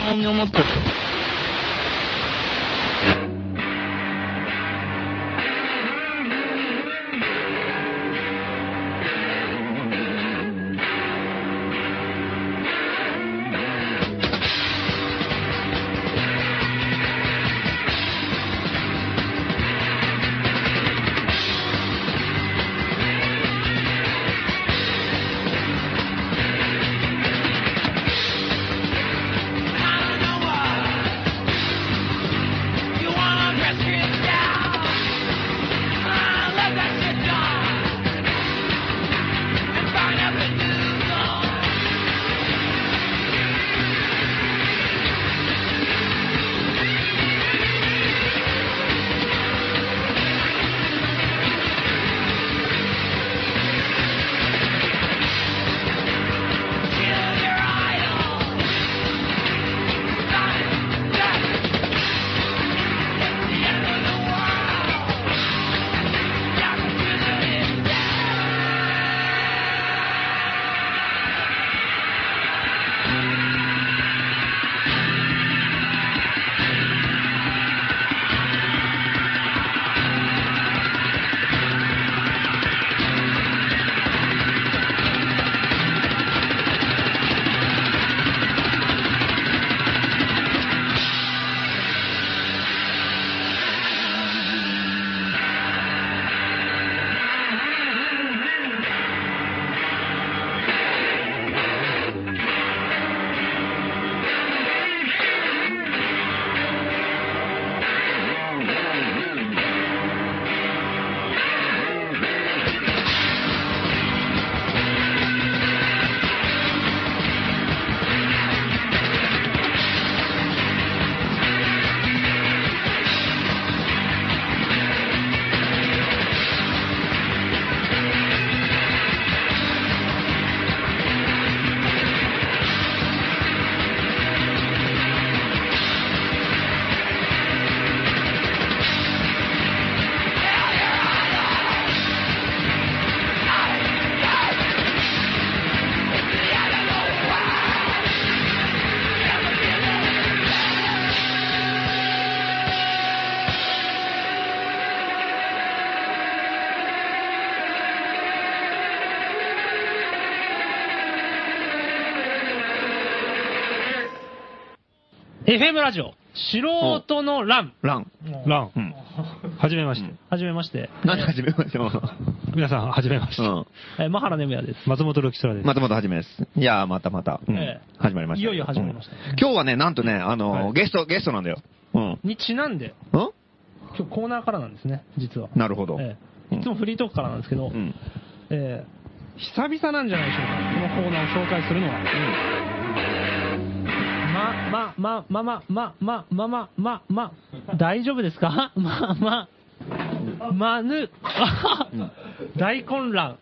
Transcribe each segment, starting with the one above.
Nenhuma FM ラジオ、素人の欄。ラン。ラン。うん。はじめまして。はじめまして。なんで始めましょう。皆さん、はじめまして。うん。えー、マハラネムヤです。松本ロキソラです。またまた始めです。いやー、またまた。うんええ始まりました。いよいよ始まりましたうん今日はね、なんとね、あのゲスト、ゲストなんだよ。うん。にちなんで、うん？今日コーナーからなんですね、実は。なるほど。ええいつもフリートークからなんですけど、うん。えー久々なんじゃないでしょうか、このコーナーを紹介するのは。ま、ま、ま、ま、ま、ま、ま、ま、ま、ま、ま、大丈夫ですか？ま、ま、まぬ、あ 大混乱。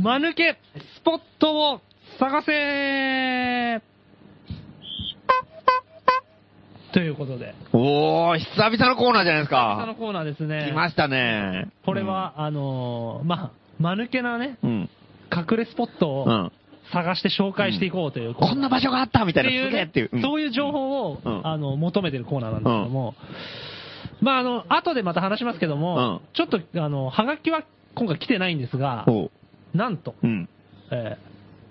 まぬけ、スポットを探せということで、おー、久々のコーナーじゃないです久々のか。コーナーですね。来ましたね。これは、あのーまあ、間抜けなね、うん。隠れスポットをうん。探して紹介していこうという、こんな場所があったみたいな、すげえっていう。うんそういう情報を、うんあの、求めてるコーナーなんですけども、まあ、あの、後でまた話しますけども、うんちょっと、あの、はがきは今回来てないんですが。なんと、うん。え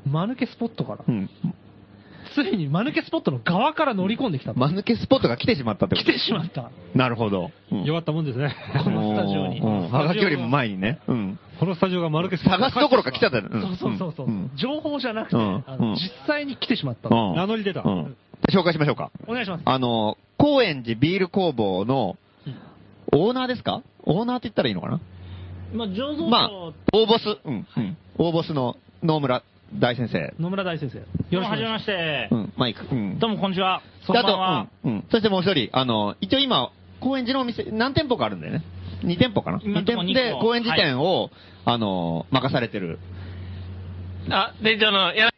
ー、間抜けスポットから、うん。ついに間抜けスポットの側から乗り込んできたと。間抜けスポットが来てしまったってこと？来てしまった。なるほど。うん弱ったもんですね。このスタジオにうんはがきよりも前にね。うん。このスタジオが丸け探すどころか来ちゃったよ。そうそうそうそう、ん情報じゃなくて、うんあのうん実際に来てしまった。うん名乗り出た。うん。紹介しましょうか。お願いします。あの、高円寺ビール工房のオーナーですか？オーナーって言ったらいいのかな？まあ、醸造まあ所、大ボス、うん、うん。大ボスの野村大先生。野村大先生。よろしくお願いしまはじめましてう。ん、マイク。うん。どうも、こんにちは。そであと、んばんは。うん、うん。そしてもう一人、あの、一応今、高円寺のお店、何店舗かあるんだよね。2店舗かな今 ?2 んとこ店舗で高円寺店を、あの、任されてる。あ、店長の、やら、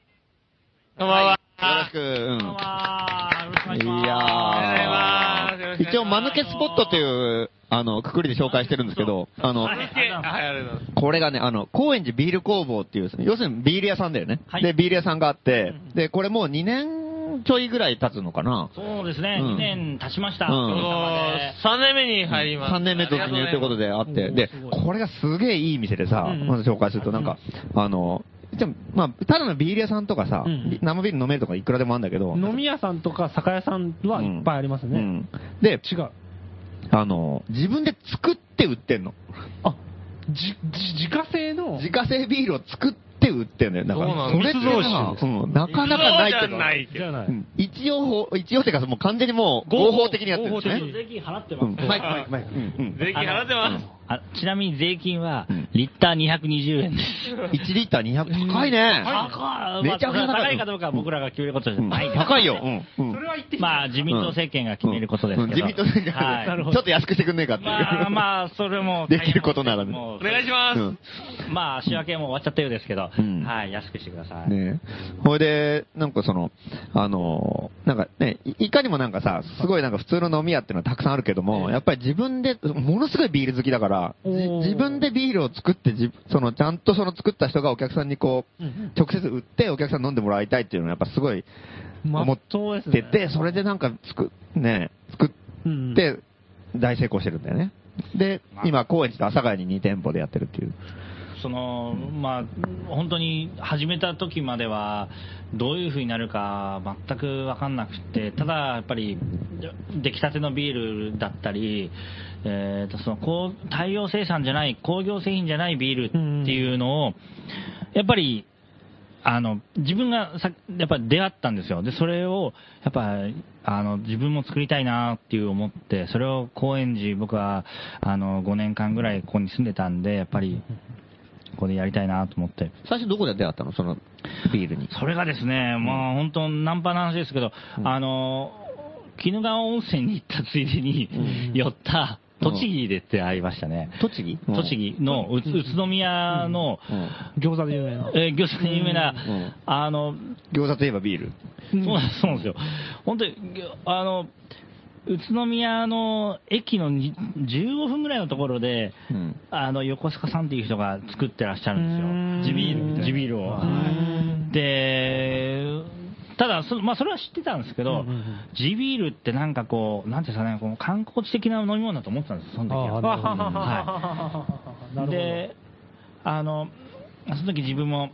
こんばんは。よろしく、うん。こんばんは。よろしくお願いします。いやお一応、間抜けスポットという、あの、くくりで紹介してるんですけど、あの。これがね、あの、高円寺ビール工房っていう、要するにビール屋さんだよね。はい。で、ビール屋さんがあって、で、これもう2年年ちょいぐらい経つのかな。そうですね、うん。2年経ちました。うん。おかげさまで3年目に入ります。3年目突入ということであって、で、これがすげえいい店でさ、まず紹介するとなんか、あの、じゃあまあ、ただのビール屋さんとかさ、うん生ビール飲めるとかいくらでもあるんだけど、飲み屋さんとか酒屋さんはいっぱいありますね。うんで、違う。あの、自分で作って売ってんの。あ、じ、じ、自家製の、自家製ビールを作って売ってんのよ。だから、そうなのそれって密造さ酒うんなかなかないけど。ないけど。じゃない。うん一応法、一応っていうか、もう完全にもう合法的にやってるんですね。税金払ってます。うんマイク、マイク、マイク。税金払ってます。あちなみに税金はうん、リッター220円です。1リッター200、高いね。高いめちゃくちゃ高い高いかどうかは僕らが決めることじゃうんない。高いよ。言ってまあ、自民党政権が決めることですけど。うん。自民党政権はいなる。ほどちょっと安くしてくんねえかっていう。まあ、まあ、それも。できることならね。もうお願いします。うん。まあ、仕分けも終わっちゃったようですけど、うん。はい、安くしてください。ね。ほいで、なんかその、あのーなんかね、いいかにもなんかさ、すごいなんか普通の飲み屋っていうのはたくさんあるけども、やっぱり自分で、ものすごいビール好きだから、自分でビールを作って、じその、ちゃんとその作った人がお客さんにこう、直接売ってお客さんに飲んでもらいたいっていうのはやっぱすごい思っそうですね。てて、それでなんか作、ね、作うんって大成功してるんだよね。で、今、高円寺と阿佐ヶ谷に2店舗でやってるっていう。その、まあ、本当に始めた時までは、どういう風になるか全く分かんなくて、ただやっぱり、出来たてのビールだったり、えーとそのこう大量生産じゃない、工業製品じゃないビールっていうのを、やっぱり、あの、自分がさ、やっぱり出会ったんですよ。で、それを、やっぱ、あの、自分も作りたいなっていう思って、それを高円寺、僕は、あの、5年間ぐらいここに住んでたんで、やっぱり、ここでやりたいなと思って。最初どこで出会ったの？そのビールに。それがですね、まあ本当、ナンパな話ですけど、あの、鬼怒川温泉に行ったついでに、寄った、栃木で出会いましたね。栃木？栃木の宇都宮の、餃子で有名な。えー餃子で有名な、んあの、餃子といえばビール。そうなんですよ。本当に、あの、宇都宮の駅のに15分ぐらいのところで、うんあの、横須賀さんっていう人が作ってらっしゃるんですよ。地ビール、地ビールを。はいで、ただそ、まあ、それは知ってたんですけど、地ビールってなんかこう、なんていうんですかね、この観光地的な飲み物だと思ってたんです、その時は。はははははなるほど。で、あの、その時自分も、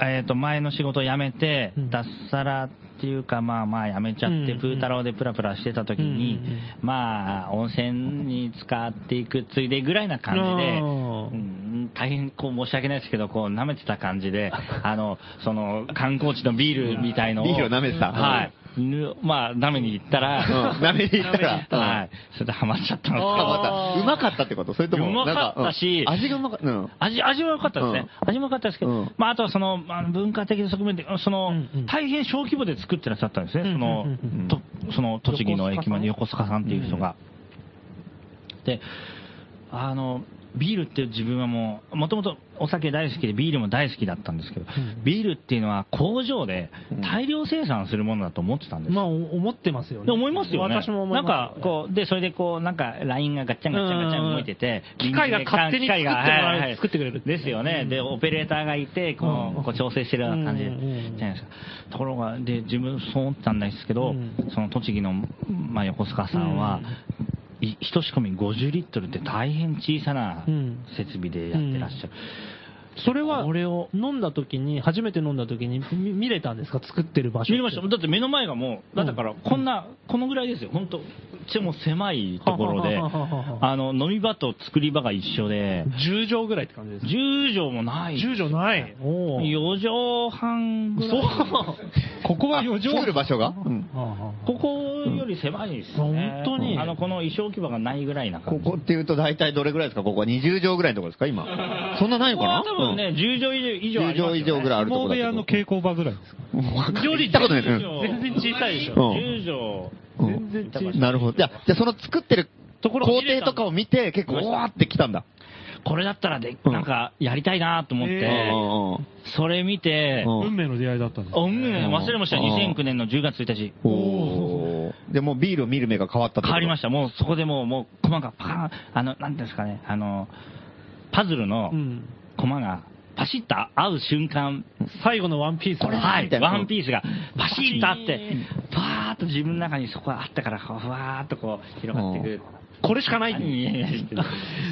えっ、と、前の仕事を辞めて、うん脱サラっていうか、まあまあ辞めちゃって、プータローでプラプラしてた時に、まあ、温泉に使っていくついでぐらいな感じで、大変こう申し訳ないですけど、こう舐めてた感じで、あの、その観光地のビールみたいのを。ビールを舐めてたはい。ぬまあ、舐めに行ったら、うん舐めに行ったらはい。それでハマっちゃったんですあよ。またうまかったってこと？それとも、うまかったしなんかうん味がうまかった。うん。味、味は良かったですね。味も良かったですけど、うんまあ、あとはその、まあ、文化的な側面で、その、うんうん大変小規模で作ってらっしゃったんですね。そのうんうんうんうん、とその、栃木の駅まで横須賀さんっていう人が。で、あの、ビールって自分はもう、もともとお酒大好きでビールも大好きだったんですけど、ビールっていうのは工場で大量生産するものだと思ってたんです。よまあ、お思ってますよね。で思いますよね。私も思います。なんか、こう、で、それでこう、なんか、ラインがガッチャンガッチャンガッチャン動いてて、機械が勝手に作ってはいはい作ってくれるですよね。で、オペレーターがいて、ここう調整してるような感じじゃないですか。ところが、で、自分そう思ったんですけどうん、その栃木の、まあ、横須賀さんは、い一仕込み50リットルって大変小さなうん設備でやってらっしゃる。それは、これを飲んだ時に、初めて飲んだ時にみ見れたんですか？作ってる場所。見れました。だって目の前がもう、だからこんな、このぐらいですよ。本当ちも狭いところで、あの、飲み場と作り場が一緒で、10畳ぐらいって感じですか10畳もない。10畳ない。おー4畳半ぐらい。ここは4畳作る場所が？うん。ここより狭いですよね。本当にあの、この衣装置場がないぐらいな感じ。ここっていうと大体どれぐらいですか？ここは20畳ぐらいのところですか？今。そんなないのかな？ここは多分ね、10畳以上以上ありますよ、ね。10畳以上ぐらいあるところだけど。相撲部屋の稽古場ぐらいですか？うん。より行ったことない。うん全然小さいでしょ。うん10うん全然小さい。なるほど。じゃあ、じゃあその作ってるところ工程とかを見て結構わーってきたんだ。これだったらで、うんなんか、やりたいなと思って、それ見て、うん運命の出会いだったんですあ運命忘れました。うん2009年の10月1日。おーで、もうビールを見る目が変わった変わりました。もうそこでもう、もう、コマがパーン、あの、なんていうんですかね、あの、パズルのうん。コマがパシッと合う瞬間、最後のワンピースはい、ワンピースがパシッとあって、パーッと自分の中にそこがあったから、ふわーっとこう広がっていく。これしかないいやいや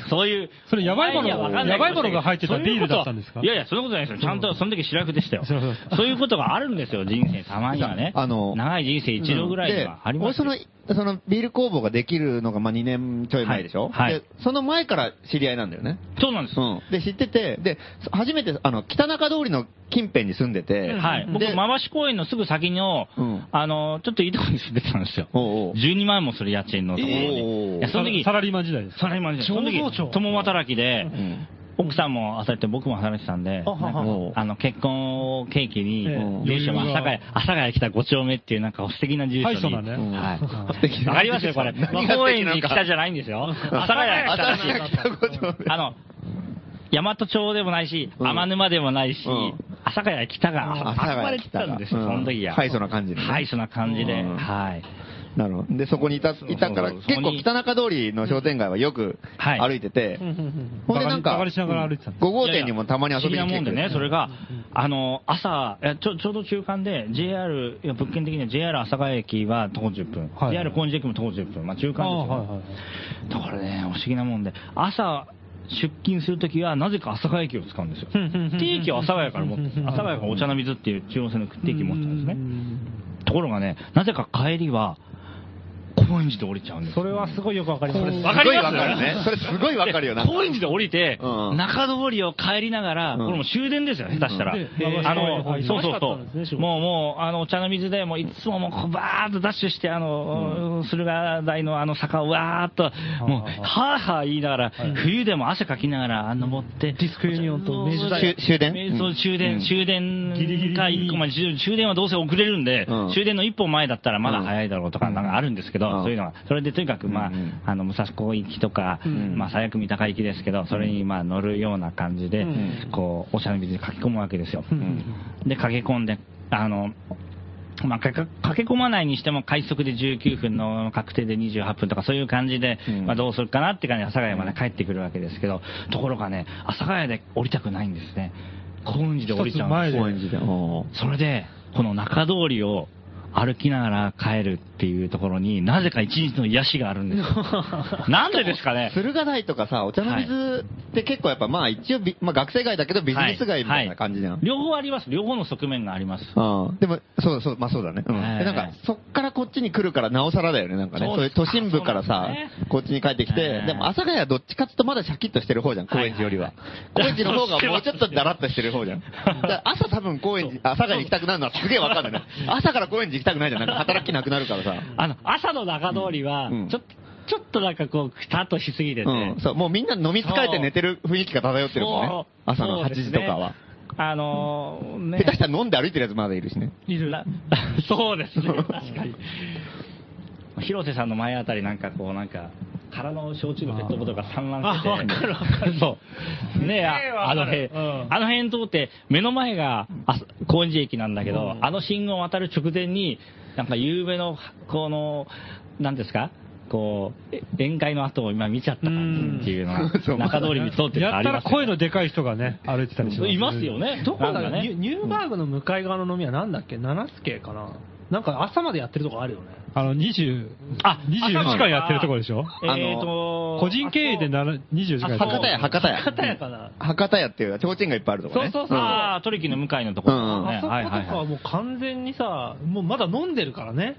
そういう。それやばいものやばいものが入ってたビールだったんですか？いやいや、そんなことないですよ。ちゃんとその時白くでしたよ。そういうことがあるんですよ、人生。たまにはね。あの長い人生一度ぐらいにはありますその、そのビール工房ができるのがまあ2年ちょい前でしょ？はいはいで、その前から知り合いなんだよね。そうなんです。うん。で、知ってて、で、初めて、あの、北中通りの近辺に住んでて、はい。僕、でまわし公園のすぐ先の、うんあの、ちょっといいところに住んでたんですよ。おうおう12万もする家賃のところに。の時、サラリーマン時代です。サラリーマンです。その時共働きで、うん奥さんも働いて僕も働いてたんで、あの、結婚を契機に、ええ住所も阿佐ヶ谷、阿佐ヶ谷来た5丁目っていうなんか素敵な住所に。はいそうだねうんはい。素敵なわかりますよ、これ。何が素敵高円なんか寺来たじゃないんですよ。阿佐ヶ谷来たらしあの、大和町でもないし、うん天沼でもないし、うん阿佐ヶ谷北が、阿佐ヶあそこまで来谷北がたんですよ、うんその時は。ハイソな感じでねハイソな感じで、うんはい。なるほど。で、そこにいた、いたから、結構北中通りの商店街はよくはい。歩いてて、ほんでなんか、バカにしながら歩いてたんです。5号店にもたまに遊びに来て不思議なもんでね、それが、が、あの、朝、ちょちょうど中間で、JR、いや物件的には JR 阿佐ヶ谷駅は徒歩10分、はい。JR 高円寺駅も徒歩10分、まあ中間ですよ、だからね、不思議なもんで、朝、出勤するときは、なぜか阿佐ヶ谷駅を使うんですよ。定期を阿佐ヶ谷から持って、阿佐ヶ谷からお茶の水っていう中央線の定期持ってたんですね。ところがね、なぜか帰りは、高円寺で降りちゃうんですよ。それはすごいよくわかります。わかりますすごいわかるね。それすごいわかるよな。高円寺で降りて、うん。中通りを帰りながら、うん。これもう終電ですよ、下手したら。であの、そうそうそう。もう、もう、あの、お茶の水で、もういつももう、こうバーッとダッシュして、あの、駿河台のあの坂をわーっと、もう、はぁはぁ言いながら、冬でも汗かきながら登って、ディスクユニオンと明治大終終電？そうう、終電、うん。終電か一個前、終終電はどうせ遅れるんで、うん。終電の一本前だったらまだ早いだろうとか、なんかあるんですけど、うんそういうのが。それでとにかく、まあうんうん、あの、武蔵小行きとか、んまあ、最悪三鷹行きですけど、それにまあ乗るような感じで、こう、お茶の水に駆け込むわけですよ。で、駆け込んで、あの、まあ、駆け込まないにしても快速で19分の確定で28分とかそういう感じで、うんまあ、どうするかなって感じで阿佐ヶ谷まで帰ってくるわけですけど、ところがね、阿佐ヶ谷で降りたくないんですね。高円寺で降りちゃうんです高円寺で。おーそれで、この中通りを歩きながら帰るっていうところになぜか一日の癒しがあるんですよ。なんでですかね？駿河台とかさ、お茶の水って結構やっぱまあ一応ビ、まあ学生街だけどビジネス街みたいな感じじゃん。両方あります。両方の側面があります。うんでも、そうそう、まあそうだね。うん。なんか、そっからこっちに来るからなおさらだよね、なんかね。そういう都心部からさね、こっちに帰ってきては、いでも阿佐ヶ谷はどっちかっつうとまだシャキッとしてる方じゃん、高円寺よりは。高はい円寺の方がもうちょっとダラッとしてる方じゃん。朝多分高円寺、阿佐ヶ谷に行きたくなるのはすげえわかんないね。朝から高円寺行きたくないじゃん。なんか働きなくなるからさ。あの、朝の中通りはうん、ちょっと、ちょっとなんかこう、くたっとしすぎてて、うん。そう、もうみんな飲み疲れて寝てる雰囲気が漂ってるもんね。朝の8そうですね時とかは。あのーね。下手したら飲んで歩いてるやつまだいるしね。いるな。そうですね、確かに。広瀬さんの前あたりなんかこうなんか、空の焼酎のペットボトルが散乱してて。あわかるわかるそう。ねえ、あの辺、るうんあの辺通って、目の前があ高円寺駅なんだけど、あの信号を渡る直前に、なんか夕べの、この、なんですか？こう、え宴会の後を今見ちゃった感じっていうのが、中通りに通ってるとやったら声のでかい人がね、歩いてたりします。いますよ。ね。どこだなんかニュニューバーグの向かい側の飲みはなんだっけ？七助かな？なんか朝までやってるとこあるよね。あの、20、あ24時間やってるところでしょ？えー。と、個人経営でなら24時間やってる博多屋、博多屋。博多屋かな。博多屋っていう、提灯がいっぱいあるとこね。そうそうそう。ああ、トリキの向かいのところ、あそことかはもう完全にさ、もうまだ飲んでるからね。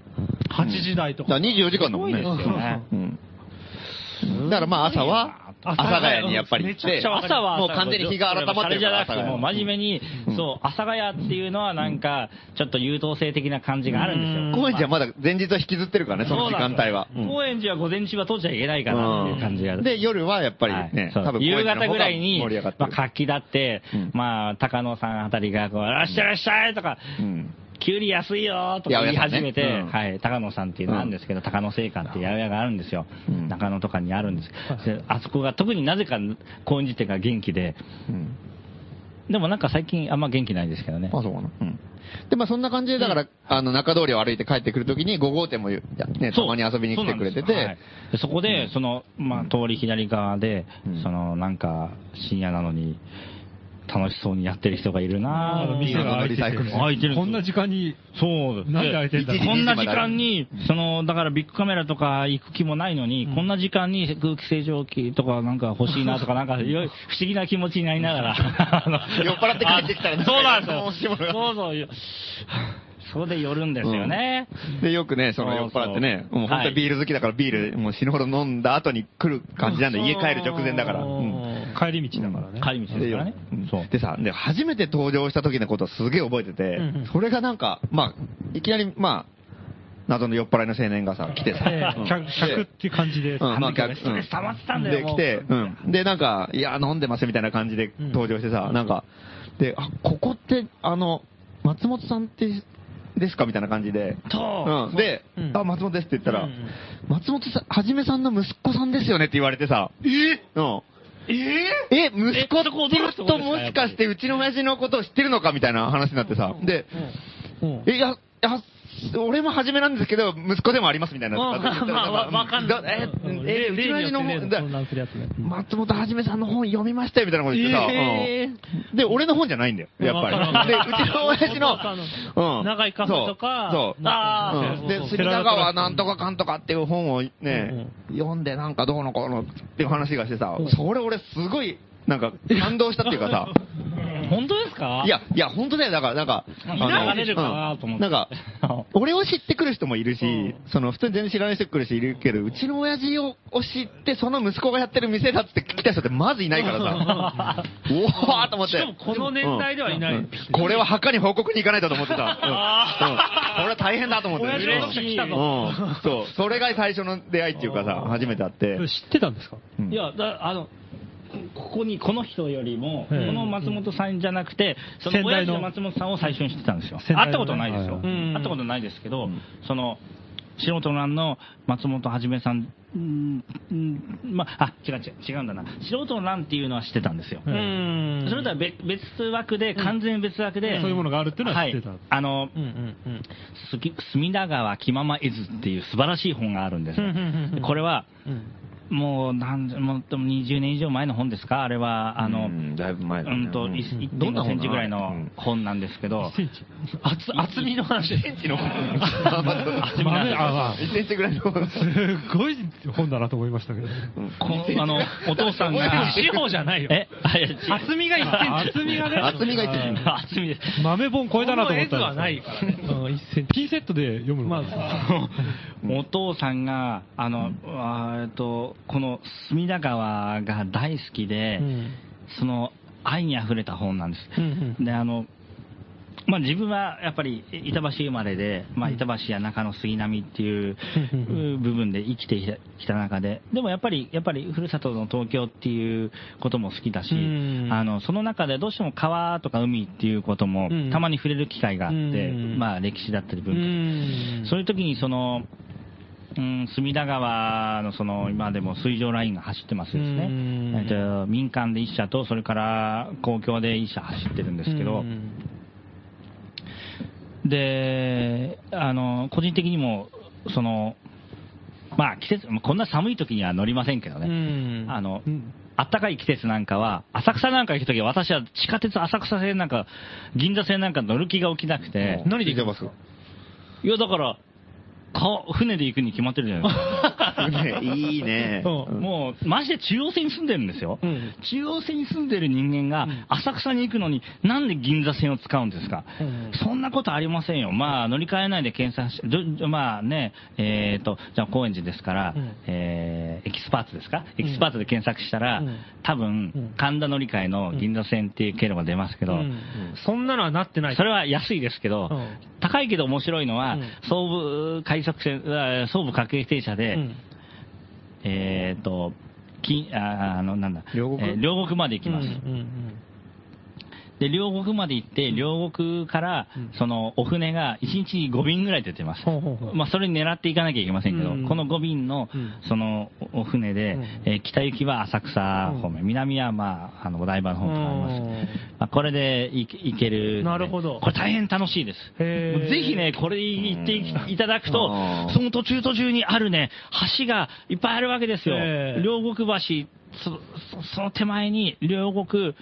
8時台とか。だから24時間だもんね。すごいですよね。うん。だからまあ朝は、阿佐ヶ谷にやっぱり行って、朝は、もう完全に日が改まってるから、じゃなくて、もう真面目に、うんそう、阿佐ヶ谷っていうのはなんか、ちょっと優等生的な感じがあるんですよ。高円寺はまだ前日は引きずってるからね、その時間帯は。うん。高円寺は午前中は通っちゃいけないかなっていう感じが。で、夜はやっぱりね、夕方ぐらいに盛り上がっ、てまあ、る。活気だって、うん。まあ、高野さんあたりが、こう、らっしゃいらっしゃいとか、うんきゅうり安いよとか言い始めて、はい、高野さんっていうのがあるんですけど、高野製菓っていう八百屋があるんですよ。うん。中野とかにあるんです。であそこが特になぜか高円寺店が元気で、うんでもなんか最近あんま元気ないですけどね。あ、そうかな。うん。で、まあそんな感じで、だから、あの、中通りを歩いて帰ってくるときに5号店も、ね、たまに遊びに来てくれててそはい、でそこで、その、まあ、通り左側でうん、その、なんか、深夜なのに、楽しそうにやってる人がいるな。あの店が開いててリサイクル。開いてる。こんな時間に、そう。なんで開いてんだこんな時間に、その、だからビッグカメラとか行く気もないのに、こんな時間に空気清浄機とかなんか欲しいなとか、なんか、不思議な気持ちになりながら、酔っ払って帰ってきたらあそうなんです。よ。そうそう。よ。それで寄るんですよね。で、よくね、その酔っ払ってね、そうもう本当にビール好きだからビール、もう死ぬほど飲んだ後に来る感じなんで、家帰る直前だから。うん帰り道だからね。帰り道ですからねうん。そう。でさ、で、初めて登場した時のことをすげえ覚えてて、うんうんそれがなんか、まあ、いきなり、まあ、謎の酔っ払いの青年がさ、来てさ、うん客客って感じで。うん、まあ、客ストレス溜まってたんだよで、来て、うん。で、なんか、いや、飲んでますみたいな感じで登場してさ、なんか、で、あ、ここって、あの、松本さんって、ですかみたいな感じで。とうん。で、うんあ、松本ですって言ったら、うんうん松本さん、はじめさんの息子さんですよねって言われてさ、え？うん。ええ、息子えそこ驚くともしかしてうちの親父のことを知ってるのかみたいな話になってさ、で、うん。え、いや、いや、俺も初めなんですけど、息子でもありますみたいな。まあかんない。だえ、うんえ、うちの親父の本、松本はじめさんの本読みましたよみたいなこと言ってさ、で、俺の本じゃないんだよ、やっぱり。で、うちの親父の、うん。長いカフェとか。そう。あう。ん。で、隅田川なんとかかんとかっていう本をね、読んでなんかどうのこうのっていう話がしてさ、それ俺すごい、なんか感動したっていうかさ、本当ですか？いや、いや、本当だよ。だから、なんか、あの流れるかなと思って。うん。なんか、俺を知ってくる人もいるし、その、普通に全然知らない人来る人いるけど、うちの親父を知って、その息子がやってる店だっつって来た人ってまずいないからさ、おーと思って。しかもこの年代ではいない。うん。これは墓に報告に行かないとと思ってた。うこれは大変だと思って。親父の人来たぞ。うん。そう。それが最初の出会いっていうかさ、初めて会って。知ってたんですか？うん。いや、だあの、ここに、この人よりも、こええの松本さんじゃなくて、その親父の松本さんを最初に知ってたんですよ。会ったことないですよ。会ったことないですけど、その、素人欄の松本はじめさん、うんうんまあ、あ、違う違う、違うんだな。素人欄っていうのは知ってたんですよ。うん。それとは別別枠で、完全別枠で、そういうものがあるっていうのは知ってた。はい、あの、隅田川気まま絵図っていう素晴らしい本があるんですこれは、うんもうなんもうでも20年以上前の本ですか？あれは、あの、うんだいぶ前だね。うんと、うん。いどんな1.5センチぐらいのうん本なんですけど、厚厚みの話。センチの本。厚みなんです豆あまあ。1センチぐらいの本。すごい本だなと思いましたけど。この、あの、お父さんが、四方じゃないよ。え、厚みが1センチ。厚みがね。厚みが1センチ。あ厚み。です。豆本超えたなと思ったこの絵図はないから。ねピンセットで読むのまかあ お父さんが、あの、あーえっと、この隅田川が大好きで、うん。その愛に溢れた本なんです。うんうん。で、あの、まあ自分はやっぱり板橋生まれで、まあ板橋や中野杉並っていううん。部分で生きてきた中で、でもやっぱり、やっぱりふるさとの東京っていうことも好きだしうん、あの、その中でどうしても川とか海っていうこともうん。たまに触れる機会があってうん、まあ歴史だったりう文化。ん。そういう時にその、うん、隅田川のその今でも水上ラインが走ってますですね、うん。えっと、民間で1社とそれから公共で1社走ってるんですけど、うん。であの個人的にもそのまあ季節こんな寒い時には乗りませんけどうね、ん。あの暖かい季節なんかは、浅草なんか行くときは、私は地下鉄浅草線なんか、銀座線なんか乗る気が起きなくて、何で行けます？いや、だから、か船で行くに決まってるじゃないですか。ねいいね。う。ん。もう、マジで中央線に住んでるんですよ。うん。中央線に住んでる人間がん。浅草に行くのに、なんで銀座線を使うんですか、うん。そんなことありませんよ。まあ、乗り換えないで検索し、どまあね、えっ、と、じゃあ高円寺ですから、うん。えーエキスパーツですか？エキスパーツで検索したら、うん。多うん。分、神田乗り換えの銀座線っていう経路が出ますけど、うん。そんなのはなってない。それは安いですけど、うん。高いけど面白いのは、うん。総武快総武各駅停車で、うん。えっ、と、きああの、なんだ、両国？えー両国まで行きます。うんうんで、両国まで行って、両国から、その、お船が1日に5便ぐらい出てます。まあ、それに狙っていかなきゃいけませんけど、うん。この5便のうん、その、おお船で、北行きは浅草方面、南は、まあ、あの、お台場の方とかあります。うん。まあ、これで行ける。なるほど。これ大変楽しいです。ぜひね、これ行っていただくとその途中途中にあるね、橋がいっぱいあるわけですよ。両国橋、そそその手前に両国、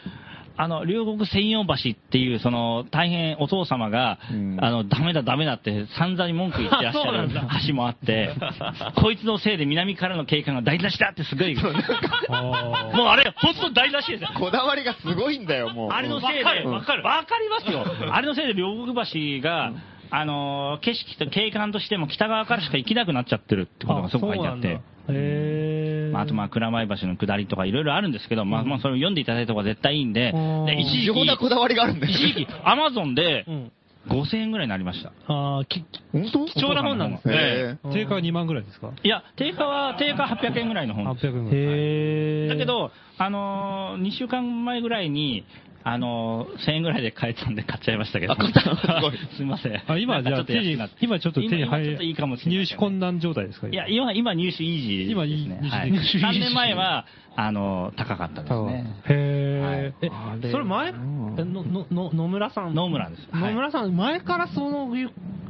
あの、両国専用橋っていう、その、大変お父様が、うんあの、ダメだダメだって散々に文句言ってらっしゃる 橋もあって、こいつのせいで南からの警官が台無しだってすごい、もうあれ、本当台無しですよ。こだわりがすごいんだよ、もう。あれのせいで、わかるわかりますよ。あれのせいで両国橋が、あのー、景色と景観としても北側からしか行けなくなっちゃってるってことがそこ書いてあって。へーまあ、あとまあ、蔵前橋の下りとかいろいろあるんですけど、まあ、まあ、それを読んでいただいた方が絶対いいんでうん、で、一時期こだわりがあるんだよ。一時期、アマゾンでうん。5000円ぐらいになりました。ああ、き、本当？貴重な本なんですね。定価は2万ぐらいですか？いや、定価は、定価800円ぐらいの本です。?800 円ぐらい。へえ。だけ、ど、あのー、2週間前ぐらいに、あのー、1000円ぐらいで買えたんで買っちゃいましたけど。あ買ったの？すごい すみません。あ今、じゃあなんかちょっと安くなって、今ちょっと手に入今今ちょっといいかもしれない入手困難状態ですか？いや、今、今入手イージーです、ね。今いいはい、入手イージー3年前は、あの、高かったですね。へえ。あれえ、それ前、の、の、の野村さん？野村ですはい野村さん、前からその、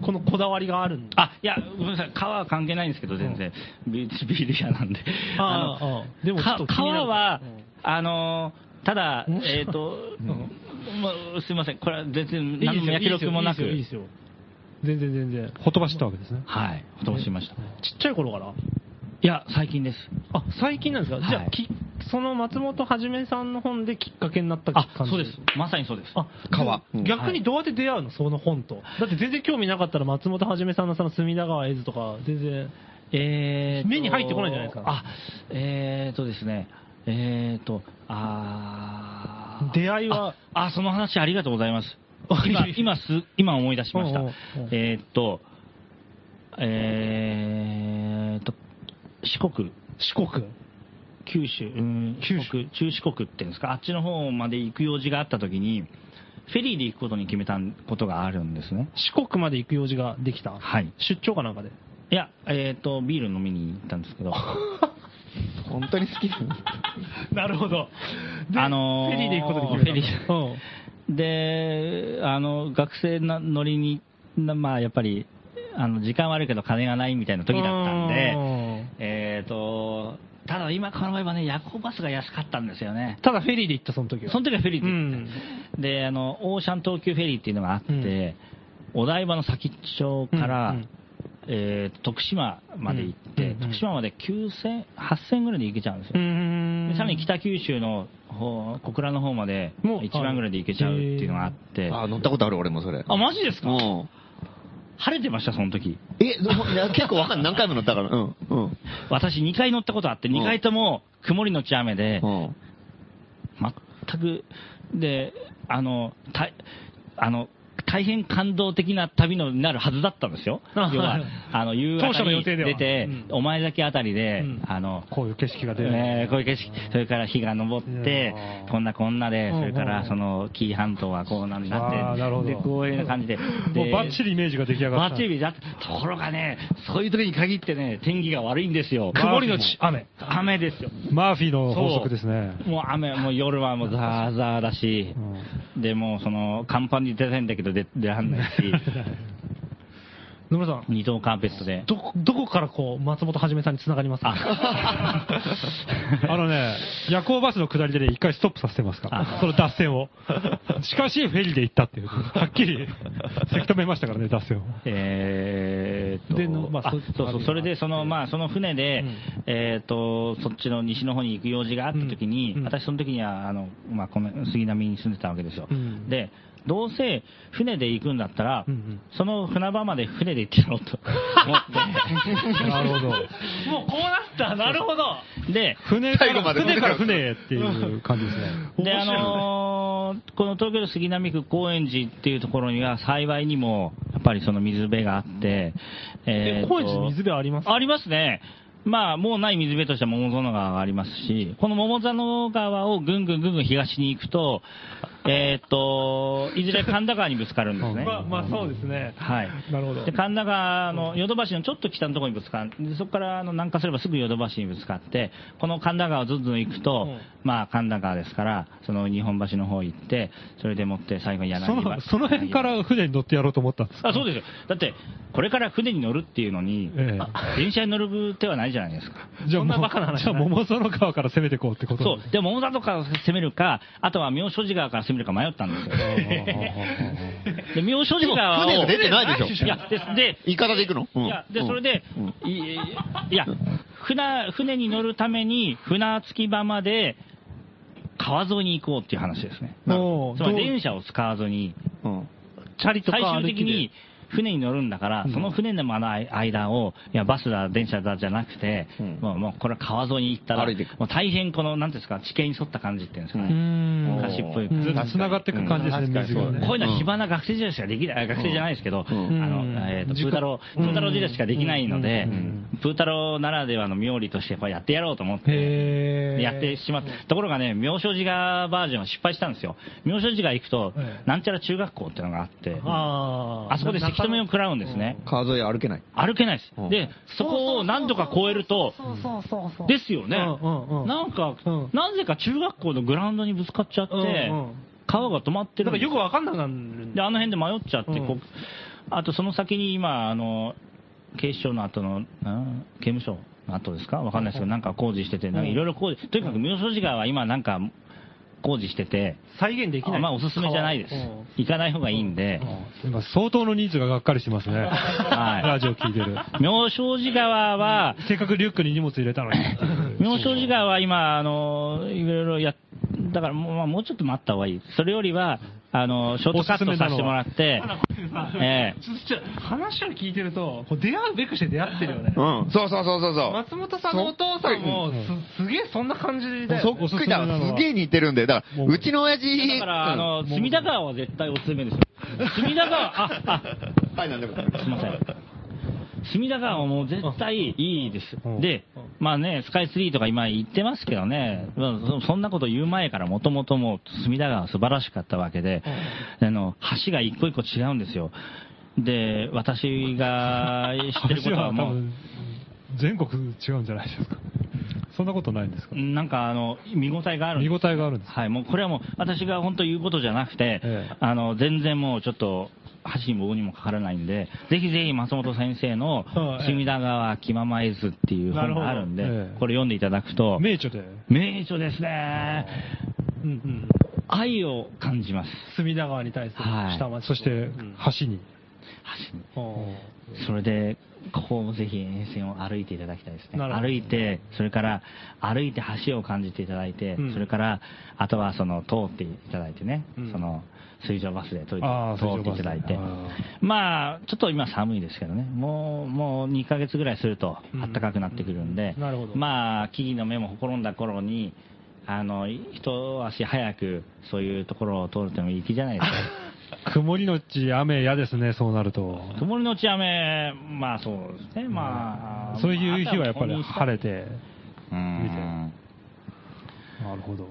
このこだわりがあるんだ。あ、いや、ごめんなさい。皮は関係ないんですけど、全然。ビービール屋なんで。あのあでもちょっとか皮はうん、あの、ただ、えっと、まあすいません。これは全然、何の脈力もなく。全然全然。ほとばしったわけですね。はい。ほとばしました。ちっちゃい頃から？いや、最近です。あ、最近なんですか、はいじゃあ、きその松本はじめさんの本できっかけになったあ感、じ？そうです。まさにそうです。あ、川うん逆にどうやって出会うの？その本と。だって全然興味なかったら松本はじめさんのその隅田川絵図とか、全然。えーと目に入ってこないんじゃないですかあ、えーとですね。えーと、あー出会いは？あ、あその話ありがとうございますあ。今、今す、今思い出しましたうんうんうん。えーっと、えーと、四国、四国？九州、うん四国、中四国っていうんですか、あっちの方まで行く用事があった時に、フェリーで行くことに決めたことがあるんですね。四国まで行く用事ができた？はい。出張かなんかで？いや、えーっと、ビール飲みに行ったんですけど、本当に好きだね なるほど。あのーフェリーで行くことに決めた。フェリうん。で、あの、学生の乗りに、なまあ、やっぱり、あの、時間はあるけど金がないみたいな時だったんで、えっ、と、ただ今考えばね、夜行バスが安かったんですよね。ただフェリーで行った、その時は。その時はフェリーでう行ん。った。で、あの、オーシャン東急フェリーっていうのがあって、うんお台場の先っちょから、うんうんえー徳島まで行って、うんうんうん徳島まで9000、8000ぐらいで行けちゃうんですよ。さらに北九州の方、小倉の方までもう1万ぐらいで行けちゃうっていうのがあって。あ、乗ったことある俺もそれ。あ、マジですか？うん。晴れてました、その時。え、どいや結構わかんない。何回も乗ったから。うん。うん。私2回乗ったことあって、うん2回とも曇りのち雨で、うん。全く、で、あの、たあの、大変感動的な旅のになるはずだったんですよ。あ要ははい、あの、夕当方に出て、うんお前崎あたりで、うんあの、こういう景色が出る。えーこういう景色、それから日が昇ってこんなこんなで、うんそれからその紀伊半島はこうなんなって、あーなるほどで、こういう感じで、もでうバッチリイメージが出来上がった。バッチリだところがね、そういう時に限ってね、天気が悪いんですよ。曇りのち雨。雨ですよ。マーフィーの法則ですね。もう雨、もう夜はもうザーザーだしう、んで、もうその、甲板に出たいんだけど出出らんないし、野村さん、二等カーペットで。どこ、どこからこう、松本はじめさんに繋がりますかあのね、夜行バスの下りでね、一回ストップさせてますからあ、その脱線を。しかし、フェリーで行ったっていう、はっきり、せき止めましたからね、脱線を。えーっと、でのまああそそうそう、それで、その、まあ、その船で、うんえーっと、そっちの西の方に行く用事があった時に、うんうん私その時には、あの、まあ、この杉並に住んでたわけですよ。うんで、どうせ船で行くんだったら、うんうんその船場まで船で行ってやろうと思って。なるほど。もうこうなったなるほどで、船から、船から船へっていう感じですね。で、あのーこの東京都杉並区高円寺っていうところには幸いにも、やっぱりその水辺があって、えーと高円寺に水辺あります？ありますね。まあ、もうない水辺としては桃園川がありますし、この桃園川をぐんぐんぐんぐん東に行くと、えーっと、いずれ神田川にぶつかるんですね。まあ、まあそうですね。はい。なるほどで、神田川のヨドバシのちょっと北のところにぶつかって、そこからあの南下すればすぐヨドバシにぶつかって、この神田川をずんずん行くと、うんまあ神田川ですから、その日本橋の方行って、それでもって最後に柳その、その辺から船に乗ってやろうと思ったんですか？あ、そうですよ。だって、これから船に乗るっていうのに、え電車に乗る手はないじゃないですか。じゃあ、そんなもうバカな話じゃあ桃園川から攻めていこうってこと？そう。で、桃里から攻めるか、あとは妙正寺川から攻めるか迷ったんですよ。で、妙正寺川船が出てないでしょ。いや、で、で、言い方で行くの？うん。いや、で、うんそれで、うん。いや、船、船に乗るために、船着き場まで、川沿いに行こうっていう話ですね。つまり電車を使わずに、うん。チャリとか最歩きで。終的に船に乗るんだから、その船でもあの間を、いや、バスだ、電車だじゃなくて、うん。もう、もうこれは川沿いに行ったら、もう大変この、なんていうんですか、地形に沿った感じっていうんですかうね。ん。昔っぽい。うん。ずっと繋がっていく感じですね。こういうのは暇な学生時代しかできない、あ学生じゃないですけど、うん。あの、えっ、と、プー太郎、プー太郎時代しかできないので、プー太郎ならではの妙理としてこれやってやろうと思って、やってしまった。ところがね、妙正寺川バージョンは失敗したんですよ。妙正寺川行くとええ、なんちゃら中学校っていうのがあって、あそこでせき止めを食らうんですね。川沿い歩けない。歩けないですうん。で、そこを何度か越えると、そうそうそうそう。ですよねうんうんう。んなんかうん、なぜか中学校のグラウンドにぶつかっちゃってうんうん、川が止まってだるんですからよくわかんなくなるんで、あの辺で迷っちゃって、うんこうあとその先に今、あの、警視庁の後の、ん刑務所の後ですかわかんないですけど、なんか工事してて、なんかいろいろ工事、とにかく妙正寺川は今なんか工事してて、再現できない。あまあおすすめじゃないですうん。行かない方がいいんで、今、相当の人数ががっかりしてますね。はいラジオ聞いてる。妙正寺川は、せっかくリュックに荷物入れたのに。妙正寺川は今、あの、いろいろや、だからもう,、まあ、もうちょっと待った方がいい。それよりは、あの、ショートカットさせてもらって、ええ話を聞いてると、こう出会うべくして出会ってるよね。うん。そうそうそうそうそう。松本さんのお父さんも、すすげえそんな感じだそよね。っくりだすげえ似てるんで、だから、うちの親父。だから、あの、隅田川は絶対おすすめですよ。隅田川、あ、あ、うん、はい、なんでも。すいません。隅田川はもう絶対いいですうん。で、まあね、スカイツリーとか今言ってますけどね、まあそそんなこと言う前からもともともう隅田川は素晴らしかったわけで、あの、橋が一個一個違うんですよ。で、私が知ってることはもう、全国違うんじゃないですか。そんなことないんですか？なんかあの、見応えがあるん見応えがあるんです。はい、もうこれはもう私が本当言うことじゃなくて、ええあの、全然もうちょっと、橋にも棒にもかからないんで、ぜひぜひ松本先生のはい隅田川気ままえずっていう本があるんで、ええこれ読んでいただくと、名著で。名著ですね。うんうん。愛を感じます。隅田川に対するはい下町。そしてうん、橋に。橋にうんそれで、ここをぜひ沿線を歩いていただきたいですね。歩いて、それから歩いて橋を感じていただいて、うん。それから、あとはその通っていただいてね、うん。その水上バスで通っていただいて。水上バス、まあ、ちょっと今寒いですけどね、もう、もう2ヶ月ぐらいするとうん。暖かくなってくるんで、まあ、木々の芽もほころんだ頃に、あの、一足早くそういうところを通るともいい気じゃないですか。曇りのち雨嫌ですね、そうなると。曇りのち雨、まあそうですね、まあ。そういう日はやっぱり晴れて。て。うん。なるほど。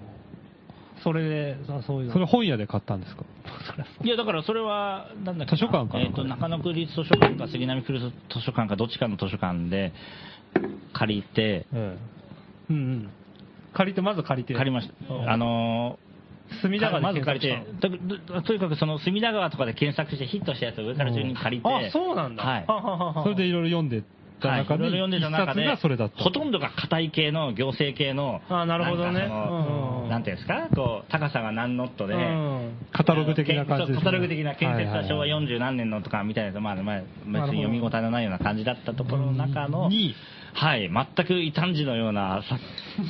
それで、さそういうの。それ本屋で買ったんですか？いや、だからそれは、なんだっけな図書館かなえっ、と、中野区立図書館か杉並区立図書館かどっちかの図書館で借りて、えうんうん。借りて、まず借りて。借りました。あのー、隅田川でまず借りてとととにかくその隅田川とかで検索してヒットしたやつを上から順に借りて、あ、そうなんだ。はい。はははは。それでいろいろ読んでたはい、い中に、ろいろ読んで一た中でそれだった。ほとんどが硬い系の、行政系の、あなるほどね。なんていうんですか、こう、高さが何ノットで、うん。カタログ的な感じですね。カタログ的な建設は昭和はいはい40何年のとかみたいなと、まあ、まあ、別に読み応えのないような感じだったところの中の、にはい、全く異端児のようなさ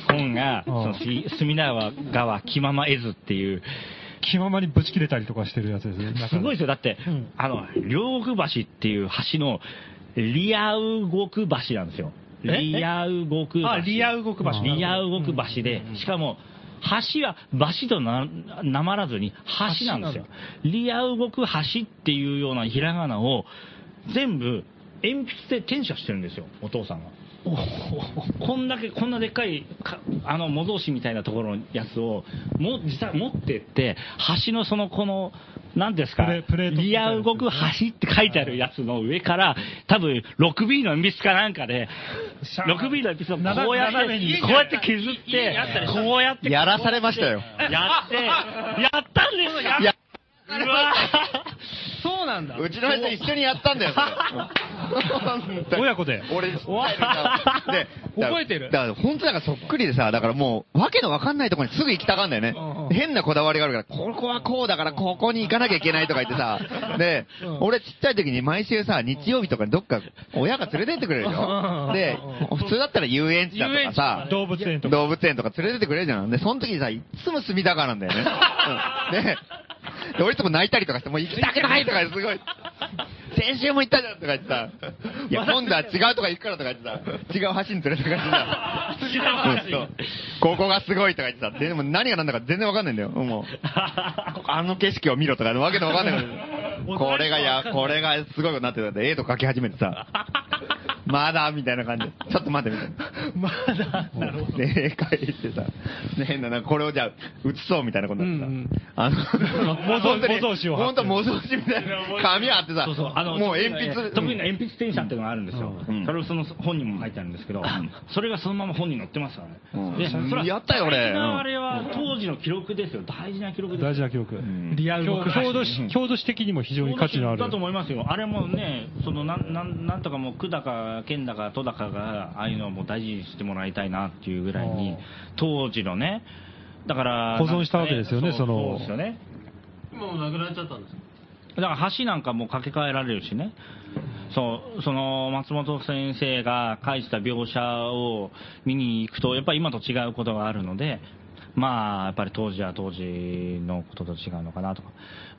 本が、そのす隅田川気ままえずっていう、気ままにぶち切れたりとかしてるやつですね。すごいですよ。だって、うんあの、両国橋っていう橋の、リアウゴク橋なんですよ。え？リアウゴク橋。あリアウゴク橋リアウゴク橋で、しかも、橋は橋とななまらずに橋なんですよ。リアウゴク橋っていうようなひらがなを全部鉛筆で転写してるんですよ、お父さんが。お こんだけ、こんなでっかいか、あの、模造紙みたいなところのやつを、も、実際持ってって、橋のその、この、なんですか、リなア動く橋って書いてあるやつの上から、多分 6B の鉛筆かなんかで、6B の鉛筆をこうやって、こうやって削って、こうやって、やらされましたよ。やって、やったんですよ。いや、うわそうなんだ。うちの親父一緒にやったんだよ、それ 親子で。俺、で、覚えてるだから本当だからそっくりでさ、だからもう、わけのわかんないところにすぐ行きたがんだよねうんうん。変なこだわりがあるから、ここはこうだからここに行かなきゃいけないとか言ってさ、でうん、俺ちっちゃい時に毎週さ、日曜日とかにどっか親が連れてってくれるでしょ。で、普通だったら遊園地だとかさ、動物園とか。動物園とか連れてってくれるじゃん。で、その時にさ、いっつも隅田川なんだよね。うんで、で俺いつも泣いたりとかして、もう行きたくないとかすごい。先週も行ったじゃんとか言ってさ、いや、今度は違うとか行くからとか言ってさ、違う橋に連れてかれてさ、うんそうここがすごいとか言ってさ、でも何が何だか全然わかんないんだよ。もう、あの景色を見ろとか、わけでわかんない。これがや、これがすごいことになってたんで、絵と描き始めてさ、まだみたいな感じで、ちょっと待ってみたいな。まだ、なるほど。で、絵描いてさ、で変な、なんかこれをじゃあ、写そうみたいなことになってさ、あの、模造本当に模造紙を貼って本当模造紙みたいな紙あってさ、そうそう、あの、もう鉛筆。得意な鉛筆転写っていうのがあるんですよ。うんそれをその本にも書いてあるんですけど、それがそのまま本に載ってますからね。うんで、それはやったよ俺大事なあれは当時の記録ですよ。大事な記録ですよ。大事な記録。んリアル郷郷土史郷土史的にも非常に価値のある。だと思いますよ。あれもね、そのなんなんなんとかもう区だか県だか都だかがああいうのをもう大事にしてもらいたいなっていうぐらいに当時のね、だから保存したわけですよねそのそうですよね。もうなくなっちゃったんですだから橋なんかも掛け替えられるしね。そう、その松本先生が書いてた描写を見に行くと、やっぱり今と違うことがあるので、まあ、やっぱり当時は当時のことと違うのかなとか。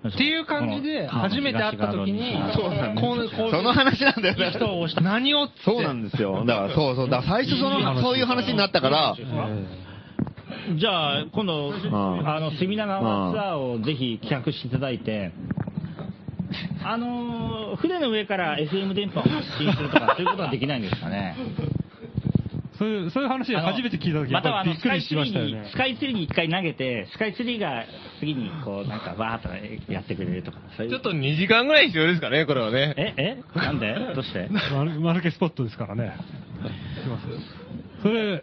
っていう感じで、初めて会った時に、そうなんこうこうその話なんだよね。人を押した。何をそうなんですよ。だから、そうそう。だから最初その、そういう話になったから、じゃあ、今度、んあの、隅田川ツアーをぜひ企画していただいて、あのー、船の上から FM 電波を発信するとか、そういうことはできないんですかね。そういう、そういう話初めて聞いた時やっまたはあのぱりびっくりしましたよねス。カイツリーに一回投げて、スカイツリーが次にこう、なんかバーッとやってくれるとか、そういう。ちょっと2時間ぐらい必要ですかね、これはね。え、え？なんで？どうして？マルマルケスポットですからね。すいません。それ、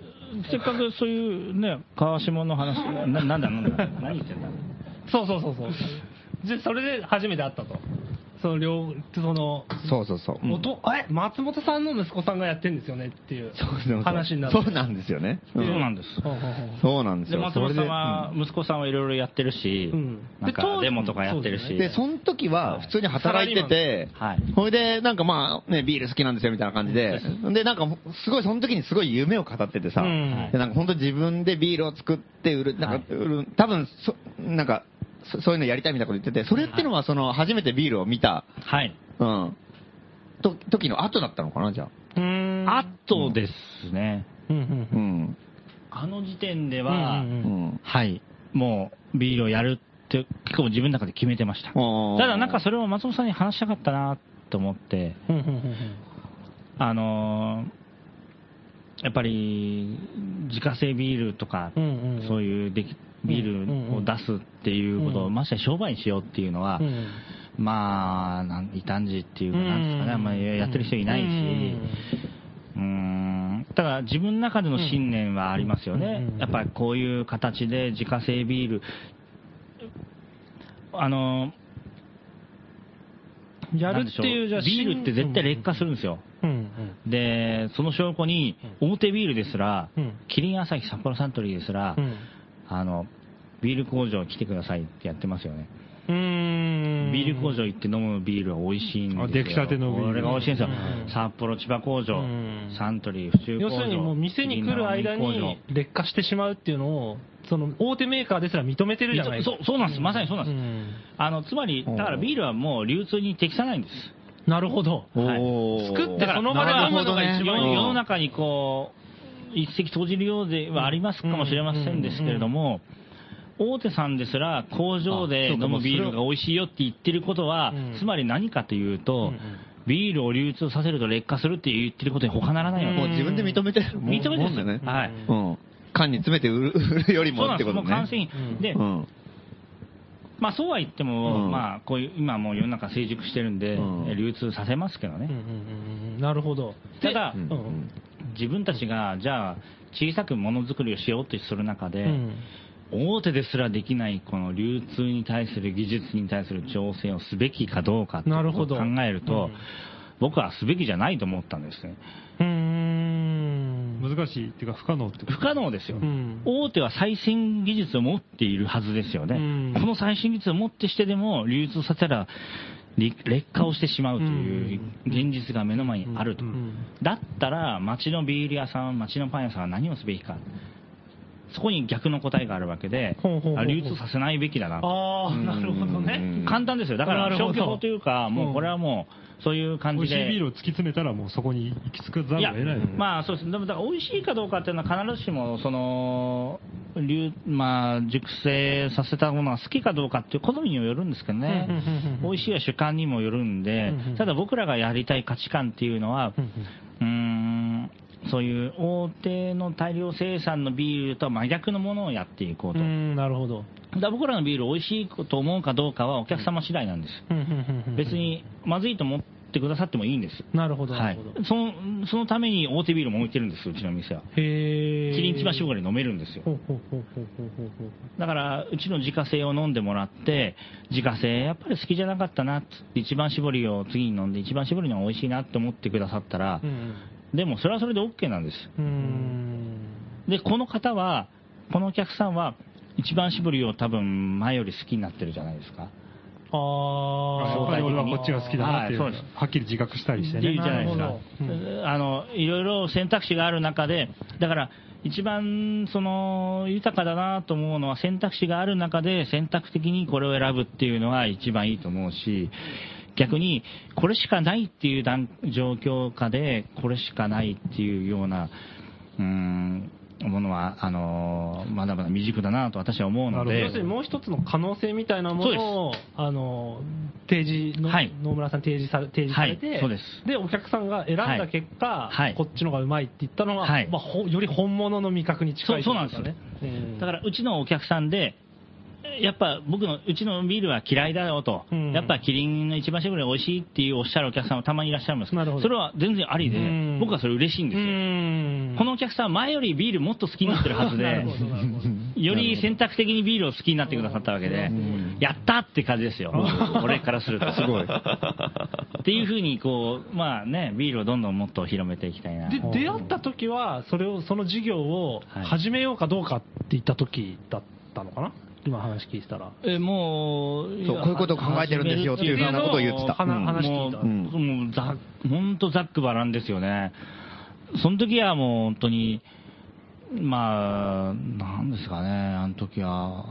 せっかくそういうね、川下の話、ななんだなんだ何言ってんだ？そうそうそうそう。で、それで初めて会ったと。その両、その、そうそうそう。うんおとえ、松本さんの息子さんがやってんですよねっていうそうそうそう話になって。そうなんですよね。そうなんです。そうなんですよ。松本さんそは、息子さんはいろいろやってるし、うんなんかデモとかやってるし。で、その時は普通に働いてて、はいほいで、なんかまあ、ね、ビール好きなんですよみたいな感じで、で、なんか、すごい、その時にすごい夢を語っててさ、うんでなんか本当自分でビールを作って売る、なんか、売る、多分そ、なんか、そそういうのやりたいみたいなこと言ってて、それってのはその、初めてビールを見た、はい。うん、と、時の後だったのかな、じゃあ。うーん。あとですね、うんうんううんん。あの時点では。はい、もうビールをやるって結構自分の中で決めてました。ただなんかそれを松本さんに話したかったなと思って、うんうんうんうんあのーやっぱり自家製ビールとか、そういうできビールを出すっていうことを、うんましてや商売にしようっていうのは、うんまあ、なん異端児っていうか、なんですかね、あんまりやってる人いないし、うーん、だから自分の中での信念はありますよね。う。んやっぱりこういう形で自家製ビール、あの、やるっていう、じゃあ、ビールって絶対劣化するんですよ。うんで、その証拠に、大手ビールですらうん、キリン朝日札幌サントリーですらあの、ビール工場来てくださいってやってますよね。うーん。ビール工場行って飲むビールは美味しいんですよ。あ出来たてのビールこれが美味しいんですようん。札幌千葉工場うん、サントリー府中工場。要するにもう店に来る間に劣化してしまうっていうのを、その大手メーカーですら認めてるじゃないそうそうなんです。まさにそうなんです。んあの、つまり、だからビールはもう流通に適さないんです。なるほど。はい作ってその場で飲むのが一番世の中にこう、一石投じるようではありますかもしれませんですけれども、大手さんですら工場で飲むビールが美味しいよって言ってることはうん、つまり何かというとビールを流通させると劣化するって言ってることに他ならないのもう自分で認めてるもん認めてるん。ね。はい。うん。缶に詰めて売る売るよりそうなんです、もってことね。もう完成品。で、うん。まあそうは言っても、うん。まあこういう、今もう世の中成熟してるんで、うん。流通させますけどね。うんうんうんうん。なるほど。ただ、うんうん自分たちが、じゃあ、小さくものづくりをしようとする中で、うん大手ですらできないこの流通に対する技術に対する挑戦をすべきかどうかっていうを考えると、うん僕はすべきじゃないと思ったんですね。うーん。難しいっていうか不可能ってこと不可能ですよ。うん大手は最新技術を持っているはずですよね。うんこの最新技術を持ってしてでも流通させたら、り劣化をしてしまうという現実が目の前にあると。うんだったら、町のビール屋さん、町のパン屋さんは何をすべきか。そこに逆の答えがあるわけで流通させないべきだなと。ああ、なるほどね。簡単ですよ。だから、消去法というか、もうこれはもう、そういう感じで。美味しいビールを突き詰めたらもうそこに行き着くざるを得ない。、まあそうです。でも、だから美味しいかどうかっていうのは必ずしも、その、流、まあ、熟成させたものが好きかどうかっていう好みにもよるんですけどね。美味しいは主観にもよるんでただ僕らがやりたい価値観っていうのは、うん、そういう大手の大量生産のビールとは真逆のものをやっていこうと。なるほど。ら僕らのビール美味しいと思うかどうかはお客様次第なんです。別。にまずいと思ってくださってもいいんです。なるほど、なはい。その、そのために大手ビールも置いてるんです、うちの店は。へえ。キリン一番搾り飲めるんですよだから、うちの自家製を飲んでもらって、自家製やっぱり好きじゃなかったなっつって、一番搾りを次に飲んで、一番搾りの美味しいなって思ってくださったらう、んでもそれはそれで OK なんです。うん。うん。で、この方は、このお客さんは、一番搾りを多分前より好きになってるじゃないですか。ああ。やっぱり俺はこっちが好きだなっていうのはいそうですはっきり自覚したりしてっていうね。じゃないですかなるほ。あの、いろいろ選択肢がある中で、だから、一番、その、豊かだなと思うのは選択肢がある中で選択的にこれを選ぶっていうのが一番いいと思うし、逆に、これしかないっていう段状況下で、これしかないっていうような、うーん、ものは、あの、まだまだ未熟だなと私は思うので、要するにもう一つの可能性みたいなものを、あの、提示の、はい。野村さん提示さ提示されて、はいそうです。で、お客さんが選んだ結果、はい。こっちのがうまいって言ったのは、はい。まあ、ほより本物の味覚に近いそうそうなんですよ。ね。うんだから、うちのお客さんで、やっぱ僕の、うちのビールは嫌いだよと、うんやっぱキリンの一番搾りが美味しいっていうおっしゃるお客さんはたまにいらっしゃるほどそれは全然ありでうん、僕はそれ嬉しいんですよ。うんこのお客さんは前よりビールもっと好きになってるはず なで より選択的にビールを好きになってくださったわけで、やったって感じですよ。俺からすると。すごい。っていうふうに、こう、まあね、ビールをどんどんもっと広めていきたいな。で、出会った時は、それを、その事業をはい始めようかどうかって言った時だったのかな？今話聞いてたら。え、もう、そうこういうことを考えてるんですよっていうふうなことを言ってた話うん話聞いた。もう、もうざ本当ざっくばらんですよね。その時はもう本当に、まあ、なんですかね、あの時は、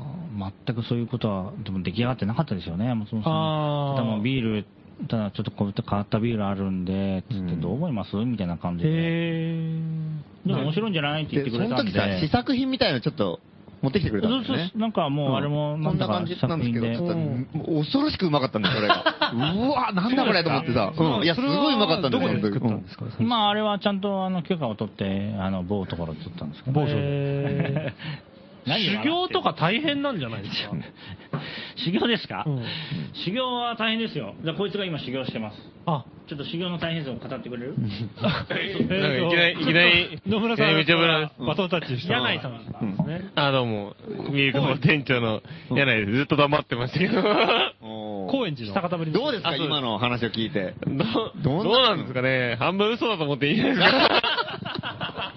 全くそういうことは、でも出来上がってなかったですよね。もうそのあーただもうビール、ただちょっとこういった変わったビールあるんで、つってどう思います？みたいな感じで。へでも面白いんじゃない？って言ってくれたんで。でその時さ、試作品みたいなのちょっと持ってきてくれたんですよね。そうそう。なんかもうあれも、うん。こなんとかんな感じなんですけど、恐ろしくうまかったんです、それが。うわ、なんだこれと思ってさ。うん。いや、すごいうまかったんですよ、どこで作ったんですか？まあ、あれはちゃんとあの許可を取って、あの某ところで取ったんですけど、某所で。何修行とか大変なんじゃないですか？修行ですか、うん。修行は大変ですよ。じゃあこいつが今修行してます。あ、ちょっと修行の大変さを語ってくれる？なんかいきなり、いきなり、野村さんいきなりめちゃぶらバトンタッチした。柳井さんですね。あ、どうも、ミルクの店長の柳井です。ずっと黙ってましたけど。高円寺の。下方ぶりどうですか、今の話を聞いて。どどうなんですかね。半分嘘だと思っていいですか？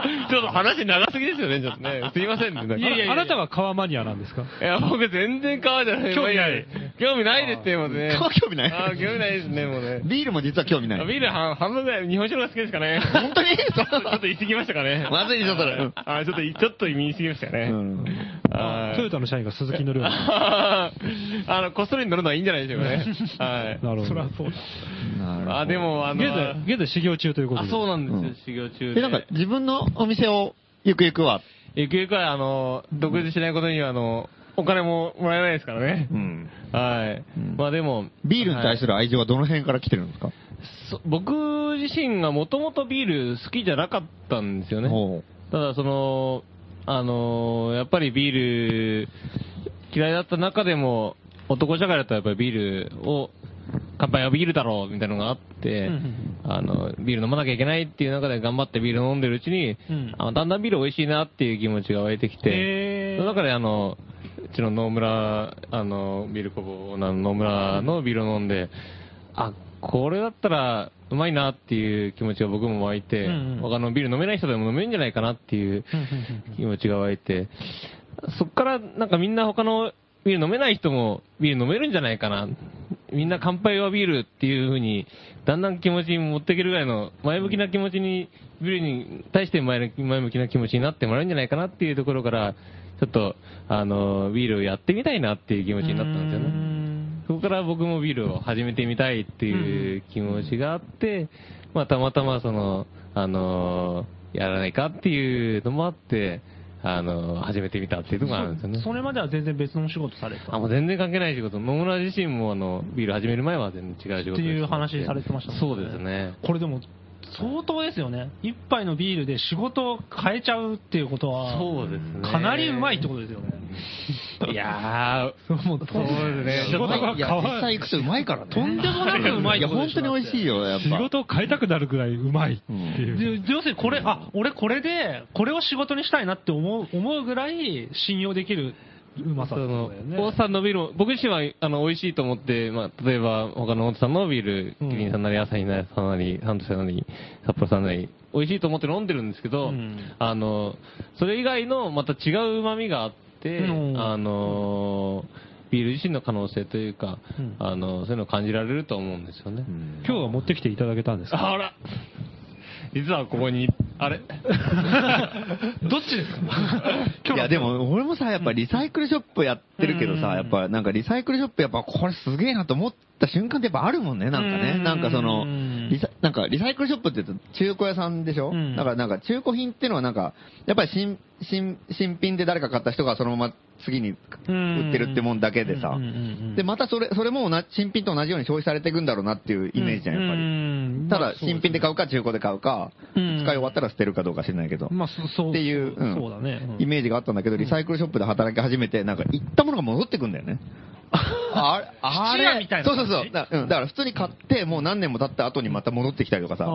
ちょっと話長すぎですよね、ちょっとね。すいませんね。いやいやあなたは革マニアなんですか？いや、僕全然川じゃない。興味ない興味ないですね、もうね。興味ないあー興味ないですね、もうね。ビールも実は興味ない。ビール半半分ぐらい日本酒の方が好きですかね。本当に？ちょっとちょっと言い過ぎましたかね。まずいでしょそれうんあーちょっと、ちょっと言い過ぎましたかね。トヨタの社員が鈴木乗るような。あの、こっそり乗るのはいいんじゃないでしょうかね。はい。なるほど。そりゃそうだ。なるほどあ、でも、あの、現在、現在修行中ということあ、で。そうなんですよ、うん修行中で、で。なんか自分のお店をゆくゆくは、ゆくゆくは、あの、独立しないことには、あの、お金ももらえないですからね。うんはい。うんまあでも、ビールに対する愛情はどの辺から来てるんですか？そ僕自身がもともとビール好きじゃなかったんですよね。ほただ、その、あのーやっぱりビール嫌いだった中でも、男社会だったらやっぱりビールを、乾杯はビールだろうみたいなのがあって、あの、ビール飲まなきゃいけないっていう中で頑張ってビール飲んでるうちに、うん。あだんだんビール美味しいなっていう気持ちが湧いてきて、その中であの、うちの野村、あの、ビール工房の野村のビールを飲んで、あ、これだったらうまいなっていう気持ちが僕も湧いて、他のビール飲めない人でも飲めるんじゃないかなっていう気持ちが湧いて、そっからなんかみんな他のビール飲めない人もビール飲めるんじゃないかな。みんな乾杯はビールっていう風に、だんだん気持ちに持っていけるぐらいの前向きな気持ちに、ビールに対して前前向きな気持ちになってもらえるんじゃないかなっていうところから、ちょっと、あの、ビールをやってみたいなっていう気持ちになったんですよね。そこから僕もビールを始めてみたいっていう気持ちがあって、まあたまたまその、あのやらないかっていうのもあって、あの始めてみたっていうところがあるんですよね。それまでは全然別のお仕事されてた？あ、もう全然関係ない仕事。野村自身もあの、ビール始める前は全然違う仕事っていう話されてましたもんそうですね。これでも相当ですよね一杯のビールで仕事を変えちゃうっていうことはそうですね。かなりうまいってことですよねいやー、もうそうですね。仕事がいや、実際行くとうまいからね。とんでもなくうまいいや、ってことでしょ本当に美味しいよ、やっぱ。仕事を変えたくなるぐらいうまいっていう。で要するにこれ、あ、俺これで、これを仕事にしたいなって思う、思うぐらい信用できるうまさね。大津さんのビールも、僕自身は、あの、美味しいと思って、まあ、例えば、他の大津さんのビール、うんキリンさんなり、朝日なさんなり、サントさんなり、札幌さんなり、美味しいと思って飲んでるんですけど、うんあの、それ以外のまた違う旨味があって、うんあの、ビール自身の可能性というか、うんあの、そういうのを感じられると思うんですよね。今日は持ってきていただけたんですか？あら実はここに、あれ？どっちですか？いや、でも、俺もさ、やっぱリサイクルショップやってるけどうん。さ、やっぱなんかリサイクルショップやっぱこれすげえなと思った瞬間ってやっぱあるもんね、なんかね。うんなんかそのうん、リサ、なんかリサイクルショップって言うと中古屋さんでしょ？うん。だからなんか中古品っていうのはなんか、やっぱり新、新、新品で誰か買った人がそのまま次に売ってるってもんだけでさ。で、またそれ、それも新品と同じように消費されていくんだろうなっていうイメージじゃん、やっぱり。りただ、新品で買うか中古で買うか、うん使い終わったら捨てるかどうか知らないけど。まあ、そそう。っていう、うんそうだね。うんイメージがあったんだけど、リサイクルショップで働き始めて、なんか行ったものが戻ってくんだよね。あれ、あ質屋みたいなそうそうそう。だ,、うん、だから普通に買って、もう何年も経った後にまた戻ってきたりとかさ、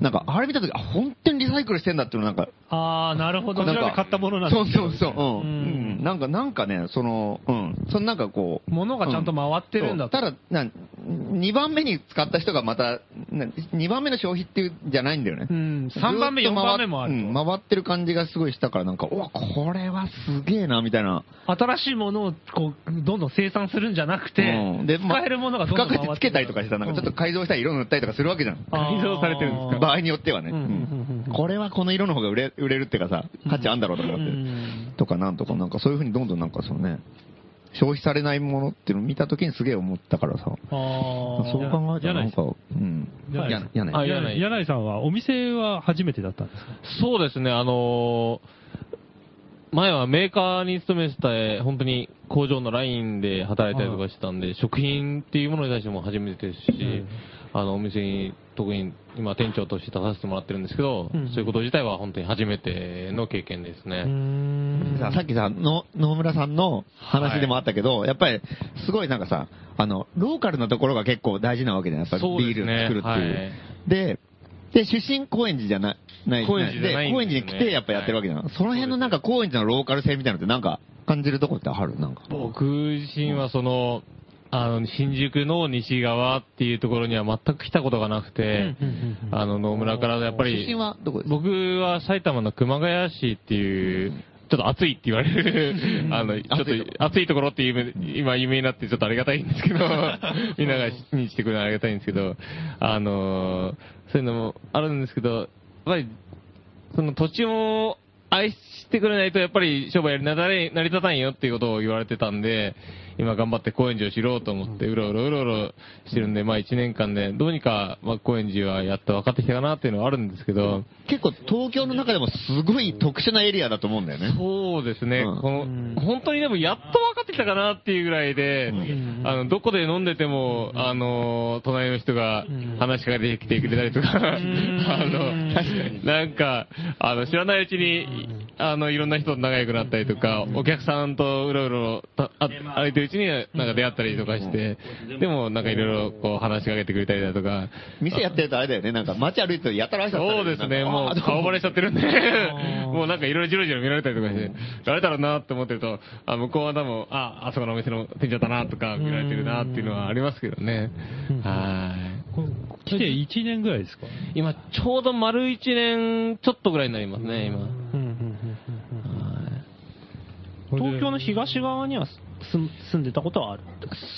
なんか、あれ見た時あ、本当にリサイクルしてんだっていうのなんか、ああ、なるほど。なんか買ったものなんですそうそうそう、うん。うんうんなんか、なんかね、その、うん。そのなんかこう、物がちゃんと回ってるんだうただ、な、2番目に使った人がまた、な2番目の消費っていうんじゃないんだよね。うん、3番目、4ずっと回っ番目もあるうん回ってる感じがすごいしたから、なんか、うわ、これはすげえな、みたいな。と。新しいものをこうどんどん生産するんじゃなくて、うん。で、ま使えるものがどんどん回って深くつけたりとかしてさ、なん。かちょっと改造したり色塗ったりとかするわけじゃん。改造されてるんですか。場合によってはね。うんうんうんうん。これはこの色の方が売れ売れるっていうかさ、価値あんだろうとか思って。うん。とかなんとか、なんかそういうふうにどんどんなんかそのね、消費されないものっていうのを見たときにすげえ思ったからさ。あー。そう考えたらなんか、うん。柳井ややね。あ柳井柳井さんはお店は初めてだったんですか？そうですね、あのー前はメーカーに勤めてた、本当に工場のラインで働いたりとかしてたんで、食品っていうものに対しても初めてですし、ん。あの、お店に特に今店長として出させてもらってるんですけど、うん。そういうこと自体は本当に初めての経験ですうね。ん。ささっきさ、の野村さんの話でもあったけど、やっぱり、すごいなんかさ、あの、ローカルなところが結構大事なわけじゃないやっぱりそうですね。ビール作るっていう。はい。で、で、出身高円寺じゃなない、高円寺で、高円寺に来てやっぱやってるわけじゃん。その辺のなんか高円寺のローカル性みたいなのってなんか感じるとこってある？なんか。僕自身はその、あの、新宿の西側っていうところには全く来たことがなくて、あの、野村からやっぱり、出身はどこですか？僕は埼玉の熊谷市っていう、ちょっと暑いって言われる、あの、ちょっ暑いとと暑いところっていう、今有名になってちょっとありがたいんですけど、みんながにしてくれるのはありがたいんですけど、あの、そういうのもあるんですけど、やっぱり、その土地を愛してくれないと、やっぱり商売なだれ、成り立たんよっていうことを言われてたんで、今頑張って高円寺を知ろうと思って、うろうろうろうろしてるんで、まあ1年間で、どうにか、まあ高円寺はやっと分かってきたかなっていうのはあるんですけど、結構東京の中でもすごい特殊なエリアだと思うんだよね。そうですね、うん。この、本当にでもやっと分かってきたかなっていうぐらいで、あの、どこで飲んでても、あの、隣の人が話しかけてきてくれたりとか、あの、なんか、あの、知らないうちに、あの、いろんな人と仲良くなったりとか、お客さんとうろうろ歩いてるうちになんか出会ったりとかして、でもなんかいろいろこう話しかけてくれたりだとか、店やってるとあれだよね、なんか街歩いてるとやたら挨拶そうですね、もう顔バレしちゃってるんでー、もうなんかいろいろじろじろ見られたりとかして、誰だろうなって思ってると、あ、向こうは多分、あ、あそこのお店の店長だなとか見られてるなっていうのはありますけどね。はい。こ来て1年ぐらいですか？今、ちょうど丸1年ちょっとぐらいになりますね、今。東京の東側には住住んでたことはある？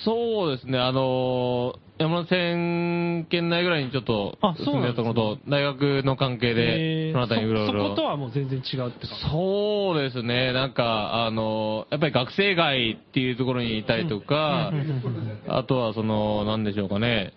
そうですね、あのー山手線圏内ぐらいにちょっと住んでたところと、大学の関係で、えー。そのあたりにうろうろ。そそことはもう全然違うってそうですね、なんか、あの、やっぱり学生街っていうところにいたりとかあとはその、なんでしょうかね、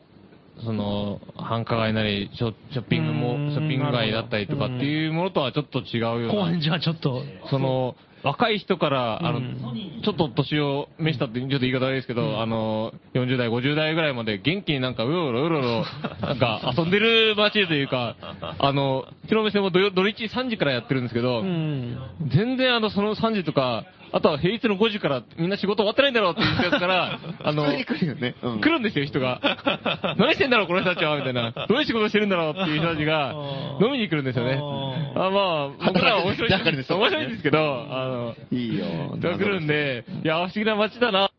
その、繁華街なり、ショショッピングうも、んショッピング街だったりとかっていうものとはちょっと違うような高円寺はちょっとその、若い人から、あの、うんちょっと年を召したって、ちょっと言い方悪いですけど、あの、40代、50代ぐらいまで元気になんかうろうろうろうろ、なんか遊んでる街というか、あの、うちのお店も土曜土日3時からやってるんですけど、うん。全然あの、その3時とか、あとは平日の5時からみんな仕事終わってないんだろうって言ったやつから、あの、来るよね。うん来るんですよ、人が。何してんだろう、この人たちは、みたいな。どういう仕事してるんだろうっていう人たちが飲みに来るんですよね。あまあ、僕らは面白い働いてる面白いんですけど、あの、いいよ。人が来るんで、いや、不思議な街だな。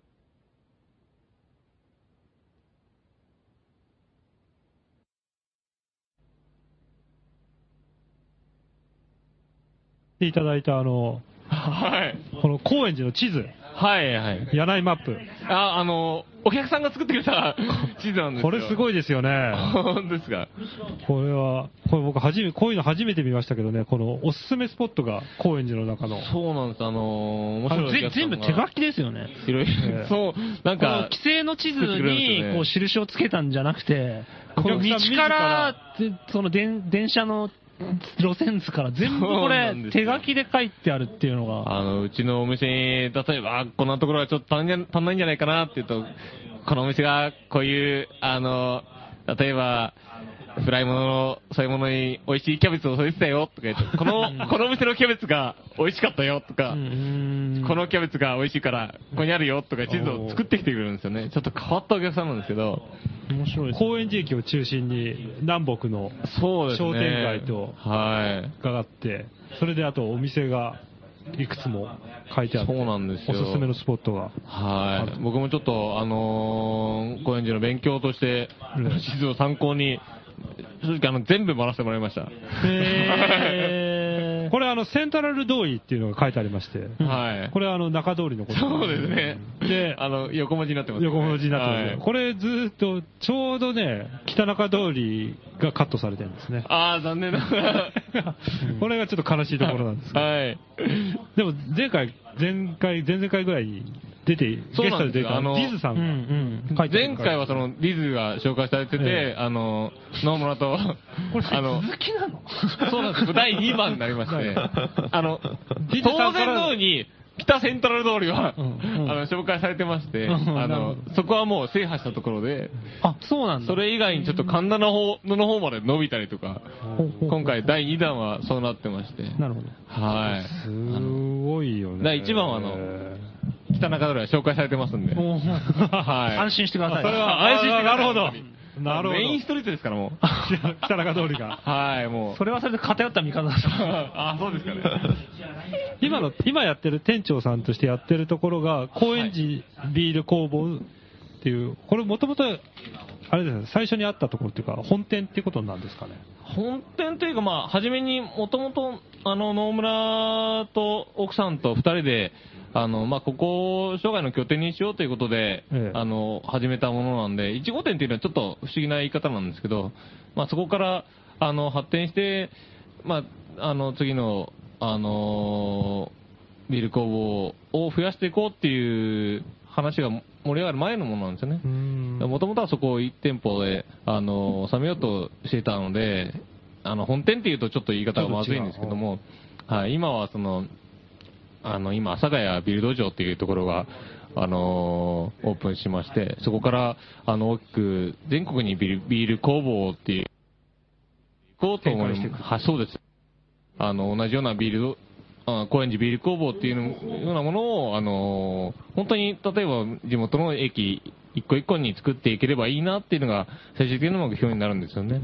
でいただいたあの、はい。この高円寺の地図、はい、はい。柳井マップ。あ、あの、お客さんが作ってくれた 地図なんですよ。これすごい。いですよね。本当ですか？これは、これ僕初め、こういうの初めて見ましたけどね、このおすすめスポットが高円寺の中の。そうなんです、あの、面あのぜ白い全部手書きですよね。いろいろええそう、なんか規、制の地図にこう印をつけたんじゃなくて、おこの道から、でその電電車の路線図から全部これ手書きで書いてあるっていうのが、あの、うちのお店に、例えば、あこんなところはちょっと足ん足んないんじゃないかなっていうと、このお店がこういう、あの、例えば、フライものの、そういうものに美味しいキャベツを添えてたよとか言って、この、このお店のキャベツが美味しかったよとか、うんこのキャベツが美味しいから、ここにあるよとか地図を作ってきてくれるんですよね。ちょっと変わったお客さんなんですけど、面白いです高円寺駅を中心に南北の。商店街とはい。があって、それであとお店がいくつも書いてあって、そうなんですよおすすめのスポットが。はい。僕もちょっと、あのー、高円寺の勉強として、地図を参考に、正直あの、全部回らせてもらいました。へー これあの、セントラル通りっていうのが書いてありまして、はい。これはあの、中通りのことそうですね。で、あの、横文字になってます、横文字になってますね、はいこれずーっと、ちょうどね、北中通りがカットされてるんですね。ああ、残念ながら。これがちょっと悲しいところなんですけど、はい。でも前回、前回、前々回ぐらいに出て、ゲそうストで出たなんですよあのうんディズさん前回はその、リズが紹介されてて、えあの、野村と、あの、続きなの？そうなんです。第2番になりまして、あの、当然のように、北セントラル通りは、うんうん。あの、紹介されてまして、うんあの、そこはもう制覇したところで、あ、そうなんだ。それ以外にちょっと神田の方の方まで伸びたりとか、今回第2弾はそうなってまして、なるほど。はい。すごいよね。第一番はあのえ北中通りは紹介されてますんで、はい安心してください。それは安心してくださいなるほどなるほどメインストリートですからもう。ー 北中通りが。はい、もう。それはそれで偏った見方だあ、そうですかね。今の、今やってる店長さんとしてやってるところが、高円寺ビール工房っていう、これもともと、あれですね、最初にあったところっていうか、本店っていうことなんですかね。本店というか、まあ、初めにもともと、あの、野村と奥さんと二人で、あの、まあ、ここを生涯の拠点にしようということで、ええ。あの、始めたものなんで、1号店っていうのはちょっと不思議な言い方なんですけど、まあ、そこから、あの、発展して、まあ、あの、次の、あの、ビール工房を増やしていこうっていう話が盛り上がる前のものなんですよね。もともとはそこを1店舗で、あの、収めようとしていたので、あの、本店っていうとちょっと言い方がまずいんですけども、はい、今はその、あの、今、阿佐ヶ谷ビルド場っていうところが、あのーオープンしまして、そこから、あの、大きく、全国にビールビール工房っていう、行こうと思います。はい、そうです。あの、同じようなビール、あ高円寺ビール工房っていうのようなものを、あのー本当に、例えば地元の駅一個一個に作っていければいいなっていうのが、最終的な目標になるんですよね。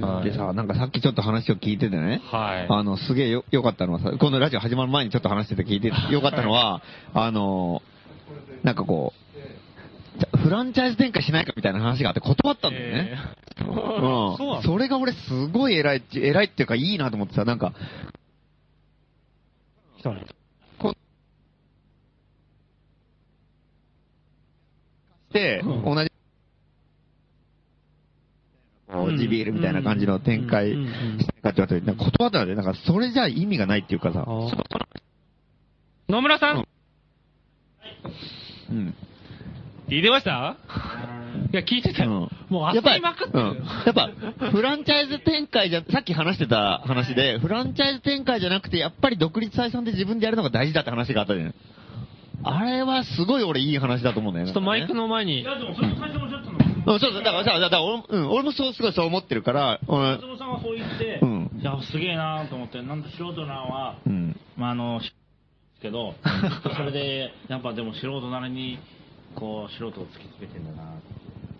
はい。でさ、なんかさっきちょっと話を聞いててね、はい。あの、すげえよ、よかったのはさ、このラジオ始まる前にちょっと話してて聞いて、よかったのは、あの、なんかこう、フランチャイズ展開しないかみたいな話があって断ったんだよね。う。ん。それが俺すごい偉いって、偉いっていうかいいなと思ってさ、なんか、来たね同じ、こう地ビールみたいな感じの展開しないかって言われて、なんか断ったなんかそれじゃ意味がないっていうかさ、野村さん、うん。うん。聞いてました？いや、聞いてたよ。もうやっぱり、焦りまくってる。うん。やっぱ、フランチャイズ展開じゃ、さっき話してた話で、フランチャイズ展開じゃなくて、やっぱり独立採算で自分でやるのが大事だって話があったじゃん。あれはすごい俺いい話だと思うんだよね。ちょっとマイクの。の前にい、や、でもそれ最初おっしゃったの。うん、そうそう、だから、だから、だから俺もうん、俺もそう、すごいそう思ってるから、うん松本さんがそう言って、うんいや、すげえなと思って、なんか素人なのは、うん。まあ、あの、しけど、それで、やっぱでも素人なりに、こう、素人を突きつけてんだな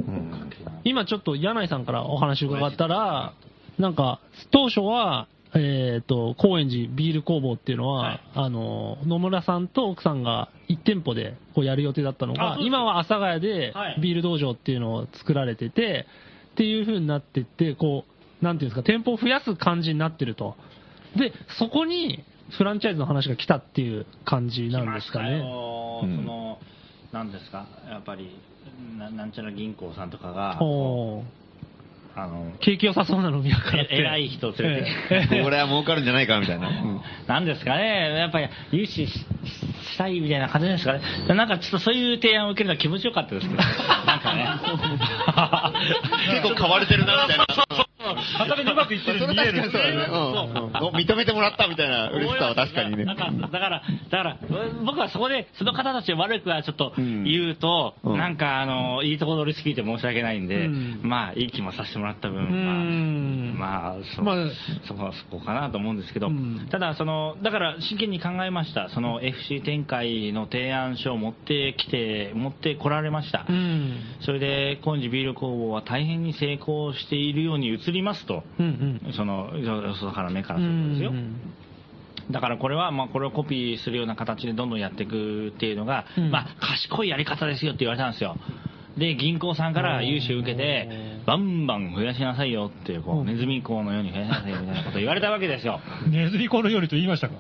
うん今ちょっと柳井さんからお話伺ったら、なんか、当初は、えっ、と、高円寺ビール工房っていうのは、はい。あの、野村さんと奥さんが1店舗でこうやる予定だったのが、今は阿佐ヶ谷ではい。ビール道場っていうのを作られてて、っていう風になってって、こう、なんていうんですか、店舗を増やす感じになってると。で、そこにフランチャイズの話が来たっていう感じなんですか来ましたね。よ。うん。その、なんですか、やっぱり、ななんちゃら銀行さんとかが、あの、景気良さそうな飲み屋からって。え偉い人を連れてこれは儲かるんじゃないかみたいな。う んなんですかね、やっぱり融資ししたいみたいな感じですかね。なんかちょっとそういう提案を受けるのは気持ちよかったですけど、なんかね。結構買われてるな、みたいな。片目でうまくいってるそれ確かにそうだね。認めてもらったみたいな嬉しさは確かにね。だから、だから、僕はそこで、その方たちを悪くはちょっとうん言うと、うんなんか、あの、いいとこ取りすぎて申し訳ないんで、うんまあ、いい気もさせてもらった分、んまあ、まあ、そ,、こはそこかなと思うんですけど、うんただ、その、だから真剣に考えました。その FC 展開の提案書を持ってきて、持ってこられました。うん。それで、コンジビール工房は大変に成功しているように映りますと。うんうん。その、よそから目からうするとですよ。んだからこれは、まあ、これをコピーするような形でどんどんやっていくっていうのが、うんまあ、賢いやり方ですよって言われたんですよ。で、銀行さんから融資を受けて、バンバン増やしなさいよっていう、こう、うんネズミ講のように増やしなさいよみたいなことを言われたわけですよ。ネズミ講のようにと言いましたか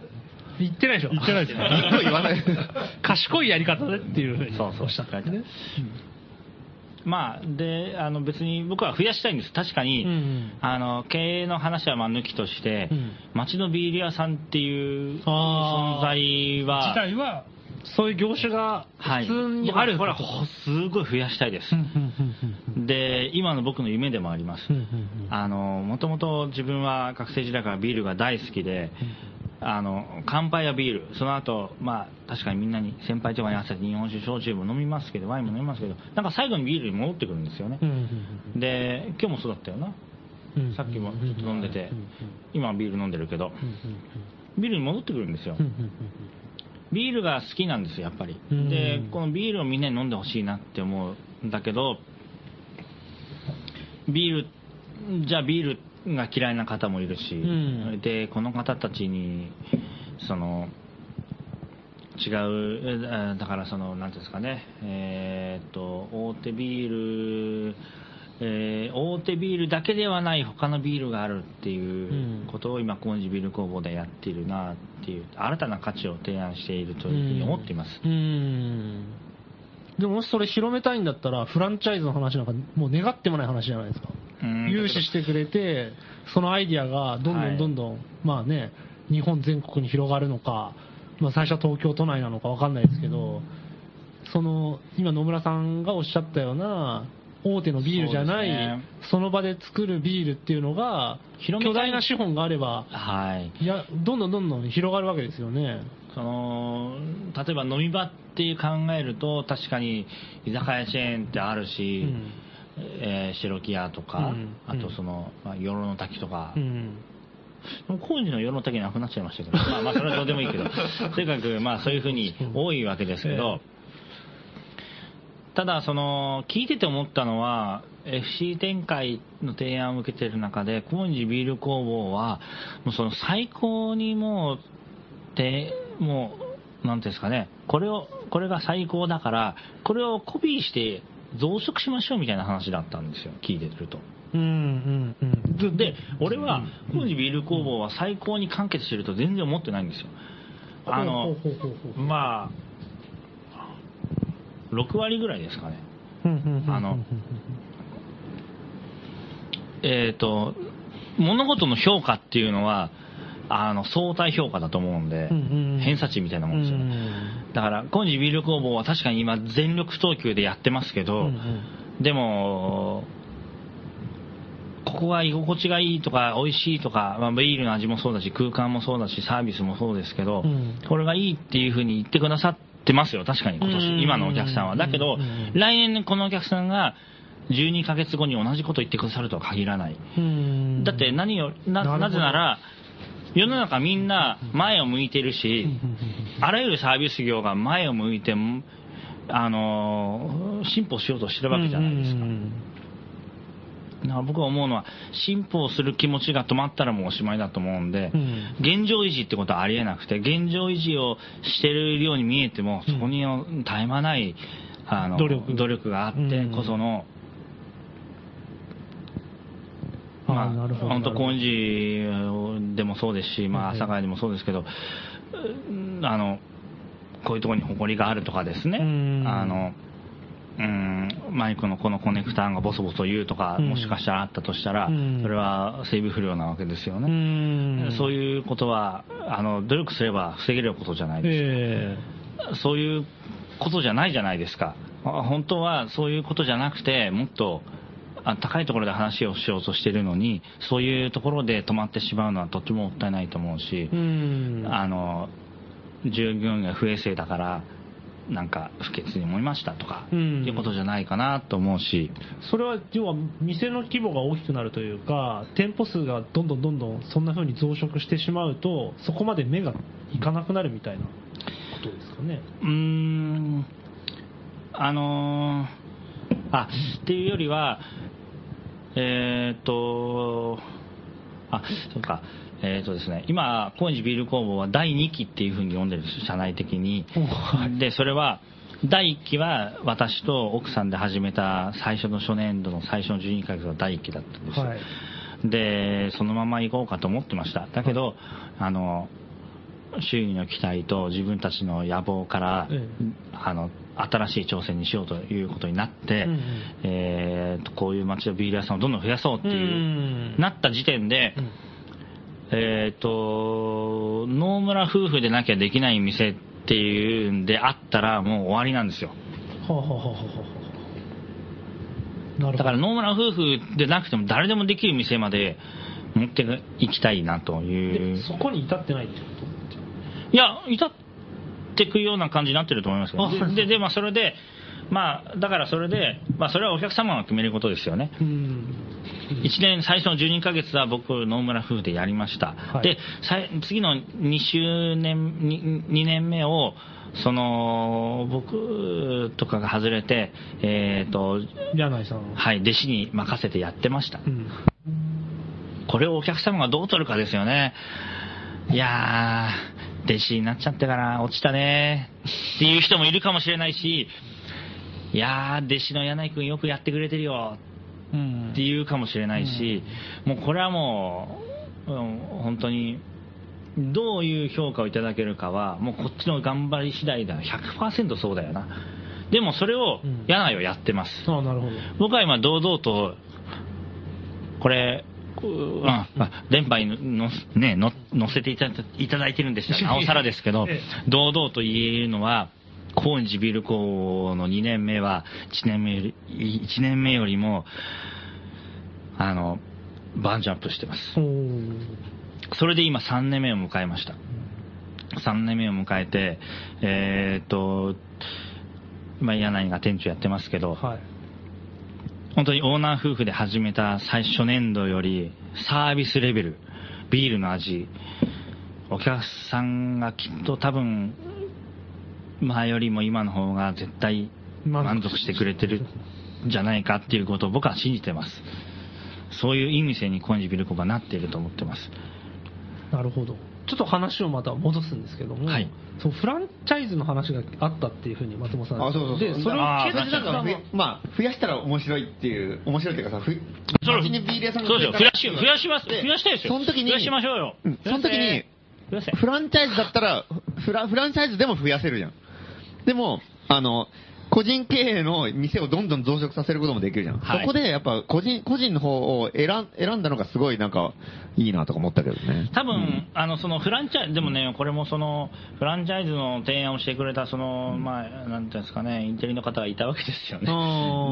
言ってないでしょ言ってないですね。言わない。賢いやり方でっていうふうにそうそうおっしゃったんですね。まあ、で、あの、別に僕は増やしたいんです。確かに、うんあの、経営の話はまあ抜きとして、うん。町のビール屋さんっていう存在は、自体は、そういう業種がはい、普通にあるこれはほすごい増やしたいです。うん。うんうんで、今の僕の夢でもあります。うんうんうん。あの、もともと自分は学生時代からビールが大好きで、あの、乾杯はビール。その後、まあ、確かにみんなに、先輩とかに合わせて日本酒、焼酎も飲みますけど、ワインも飲みますけど、なんか最後にビールに戻ってくるんですよね。で、今日もそうだったよな。うんさっきもちょっと飲んでて今はビール飲んでるけど、ビールに戻ってくるんですよ。ビールが好きなんですよ、やっぱり。うん。で、このビールをみんなに飲んでほしいなって思うんだけど、ビール、じゃあビールが嫌いな方もいるし、ん。で、この方たちに、その、違う、えだからその、なんていうんですかね、えーっと、大手ビール、えー大手ビールだけではない他のビールがあるっていうことを今、コンジビール工房でやっているなっていう、新たな価値を提案しているというふうに思っています。うんでももしそれ広めたいんだったら、フランチャイズの話なんかもう願ってもない話じゃないですか。うん融資してくれて、そのアイディアがどんどはいんどんどん、まあね、日本全国に広がるのか、まあ最初は東京都内なのかわかんないですけど、その、今野村さんがおっしゃったような、大手のビールじゃない、そねその場で作るビールっていうのが、巨大な資本があれば、はい。いや、どんどんどんどん広がるわけですよね。その、例えば飲み場っていう考えると、確かに居酒屋チェーンってあるし、うん。えー白木屋とか、うん。あとその、まあ、与論の滝とか、工事の世の滝なくなっちゃいましたけど、まあまあそれはどうでもいいけど、とにかくまあそういうふうに多いわけですけど、ただその、聞いてて思ったのは、FC 展開の提案を受けている中で、高円寺ビール工房は、もうその最高にもう、で、もう、なんていうんですかね、これを、これが最高だから、これをコピーして増殖しましょうみたいな話だったんですよ、聞いてると。うんうんうん。で、俺は、高円寺ビール工房は最高に完結してると全然思ってないんですよ。あのまあ、6割ぐらいですかね。あのえっ、と、物事の評価っていうのは、あの、相対評価だと思うんで、偏差値みたいなもんですよね。だから、高円寺ビール工房は確かに今全力投球でやってますけど、でも、ここが居心地がいいとか、美味しいとか、まあ、ビールの味もそうだし、空間もそうだし、サービスもそうですけど、うん。これがいいっていうふうに言ってくださってますよ、確かに今うん年、今のお客さんは。だけど来年このお客さんが12ヶ月後に同じこと言ってくださるとは限らない。うん。だって何よ、なぜなら、世の中みんな前を向いてるし、あらゆるサービス業が前を向いて、あの、進歩しようとしてるわけじゃないですか。うんだから僕は思うのは、進歩をする気持ちが止まったらもうおしまいだと思うんで、うん。現状維持ってことはありえなくて、現状維持をしてるように見えても、そこに絶え間ない、あの努力があってこその、あまあ、なるほど本当、高円寺でもそうですし、まあ、うん阿佐ヶ谷でもそうですけど、うんあの、こういうところに誇りがあるとかですね、うん。あの、うん、マイクのこのコネクターがボソボソ言うとか、うん。もしかしたらあったとしたら、うん。それは整備不良なわけですようね。ん。そういうことは、あの、努力すれば防げることじゃないですか。えそういうことじゃないじゃないですか。あ本当はそういうことじゃなくて、もっとあ高いところで話をしようとしてるのに、そういうところで止まってしまうのはとってももったいないと思うしえ、うん。あの、従業員が不衛生だから、なんか不潔に思いましたとか、うん。いうことじゃないかなと思うし、それは要は店の規模が大きくなるというか、店舗数がどんどんどんどんそんな風に増殖してしまうと、そこまで目がいかなくなるみたいなことですかね。うーん、あのーあ、っていうよりは、えーっと、あ、そうか、えーっとですね、今、高円寺ビール工房は第2期っていうふうに呼んでるんです、社内的に。で、それは、第1期は私と奥さんで始めた最初の初年度の最初の12ヶ月が第1期だったんですよ。はい。で、そのまま行こうかと思ってました。だけど、あの、周囲の期待と自分たちの野望から、えあの、新しい挑戦にしようということになって、うんうんえーとこういう街のビール屋さんをどんどん増やそうっていう、うんなった時点で、うんえっ、と、野村夫婦でなきゃできない店っていうんであったらもう終わりなんですよ。はあはあはあはあはあなるほど。だから野村夫婦でなくても誰でもできる店まで持っていきたいなというで。そこに至ってないってこいや、至ってくような感じになってると思いますよ。あで、で、でまあ、それで、まあ、だからそれで、まあ、それはお客様が決めることですよね。とうん。1年、最初の12ヶ月は僕、野村夫婦でやりました。はいで、次の2周年、2, 2年目を、その、僕とかが外れて、えっ、と、柳井さん。はい、弟子に任せてやってました。うん。これをお客様がどう取るかですよね。いやー、弟子になっちゃってから落ちたねっていう人もいるかもしれないし、いやー、弟子の柳井くんよくやってくれてるようんって言うかもしれないし、もうこれはもう、うん本当に、どういう評価をいただけるかは、もうこっちの頑張り次第だ。100%そうだよな。でもそれをうん柳井はやってます。ああ、なるほど。僕は今堂々と、これ、あ電波にのね、の載せていただいただいてるんでしたら、なおさらですけどええ、堂々と言えるのは、高円寺ビール工房の2年目は、1年目より、1年目よりも、あの、バージョンプしてます。それで今3年目を迎えました。3年目を迎えて、えーっと、今、柳井が店長やってますけど、はい。本当にオーナー夫婦で始めた最初年度よりサービスレベル、ビールの味、お客さんがきっと多分、前よりも今の方が絶対満足してくれてるんじゃないかっていうことを僕は信じてます。そういういい店にコンジビルコがなっていると思ってます。なるほど。ちょっと話をまた戻すんですけども、はいそうフランチャイズの話があったっていうふうに松本さんあ、そうそうそう。で、それをあー決断なんか増えまあ、増やしたら面白いっていう、面白いっていうかさ、ふそう街にビール屋さんがそうですよ。増やし、増増やします。で増やしたいですよ。その時に、増やしましょうようん。その時に、増やせ。フランチャイズだったら、フラフランチャイズでも増やせるじゃん。でも、あの、個人経営の店をどんどん増殖させることもできるじゃん。はいそこでやっぱ個人、個人の方を選ん選んだのがすごいなんかいいなとか思ったけどね。多分、あの、そのフランチャイズ、でもね、これもその、フランチャイズの提案をしてくれた、その、まあ、なんていうんですかね、インテリの方がいたわけですよね。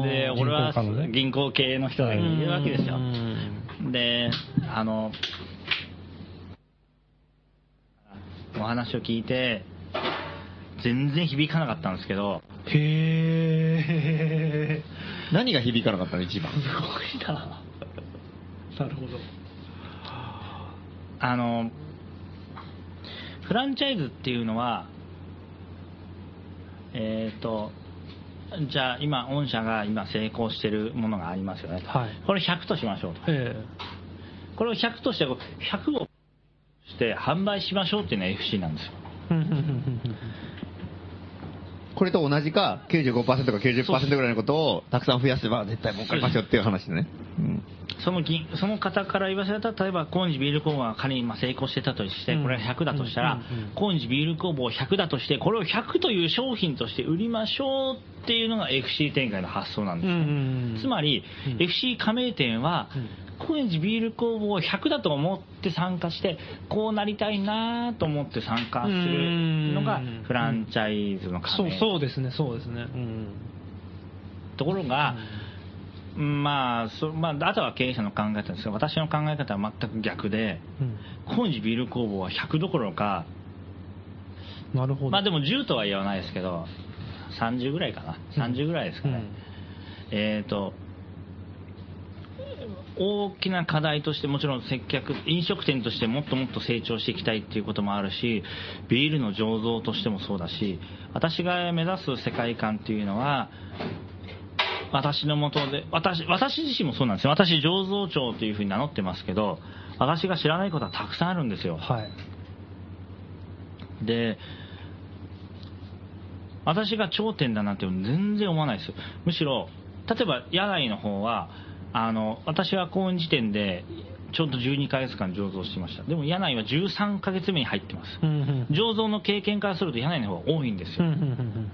で、俺は銀行家のね銀行系の人がいるわけですよう。んで、あの、お話を聞いて、全然響かなかったんですけど、へえ。何が響かなかったの？一番。すごいな。なるほど。あの、フランチャイズっていうのは、えっ、と、じゃあ今、御社が今成功してるものがありますよね。はいこれ100としましょうと。えこれを100として、こう100をして販売しましょうっていうのが FC なんですよ。これと同じか、95%か90%ぐらいのことをたくさん増やせば絶対儲かりますよっていう話でね。うんその銀その方から言わせたら、例えば、コーンジビール工房が仮にまあ成功してたとして、これが100だとしたらうんうんうん、コーンジビール工房100だとして、これを100という商品として売りましょうっていうのが FC 展開の発想なんですね。うんうんうんつまり、うん FC 加盟店は、高円寺ビール工房を100だと思って参加して、こうなりたいなと思って参加するのがうんフランチャイズの加そう盟。そうですね、そうですね。うん。ところが、まあそまあ、あとは経営者の考え方ですが、私の考え方は全く逆で、うん高円寺ビール工房は100どころか、なるほど。まあでも10とは言わないですけど、30ぐらいかな、30ぐらいですかね。えっ、と、大きな課題としてもちろん接客、飲食店としてもっともっと成長していきたいっていうこともあるし、ビールの醸造としてもそうだし、私が目指す世界観っていうのは、私のもとで、私、私自身もそうなんですよ。私、醸造長というふうに名乗ってますけど、私が知らないことはたくさんあるんですよ。はい。で、私が頂点だなんて全然思わないですよ。むしろ、例えば、柳井の方は、あの、私は公演時点で、ちょうど12ヶ月間醸造していました。でも、柳井は13ヶ月目に入ってます。醸造の経験からすると柳井の方が多いんですよ。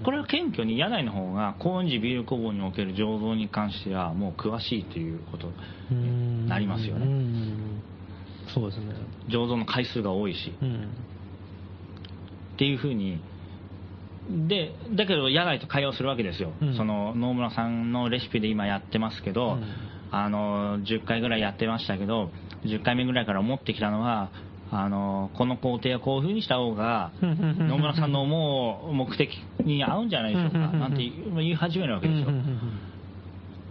これは謙虚に柳井の方が高円寺ビール工房における醸造に関してはもう詳しいということうんなりますよねそうですね。醸造の回数が多いしうん。っていうふうにでだけど柳井と会話をするわけですよ、うんその野村さんのレシピで今やってますけど、うんあの10回ぐらいやってましたけど10回目ぐらいから思ってきたのはあのこの工程はこういうふうにした方が 野村さんの思う目的に合うんじゃないでしょうかなんて言い始めるわけですよ、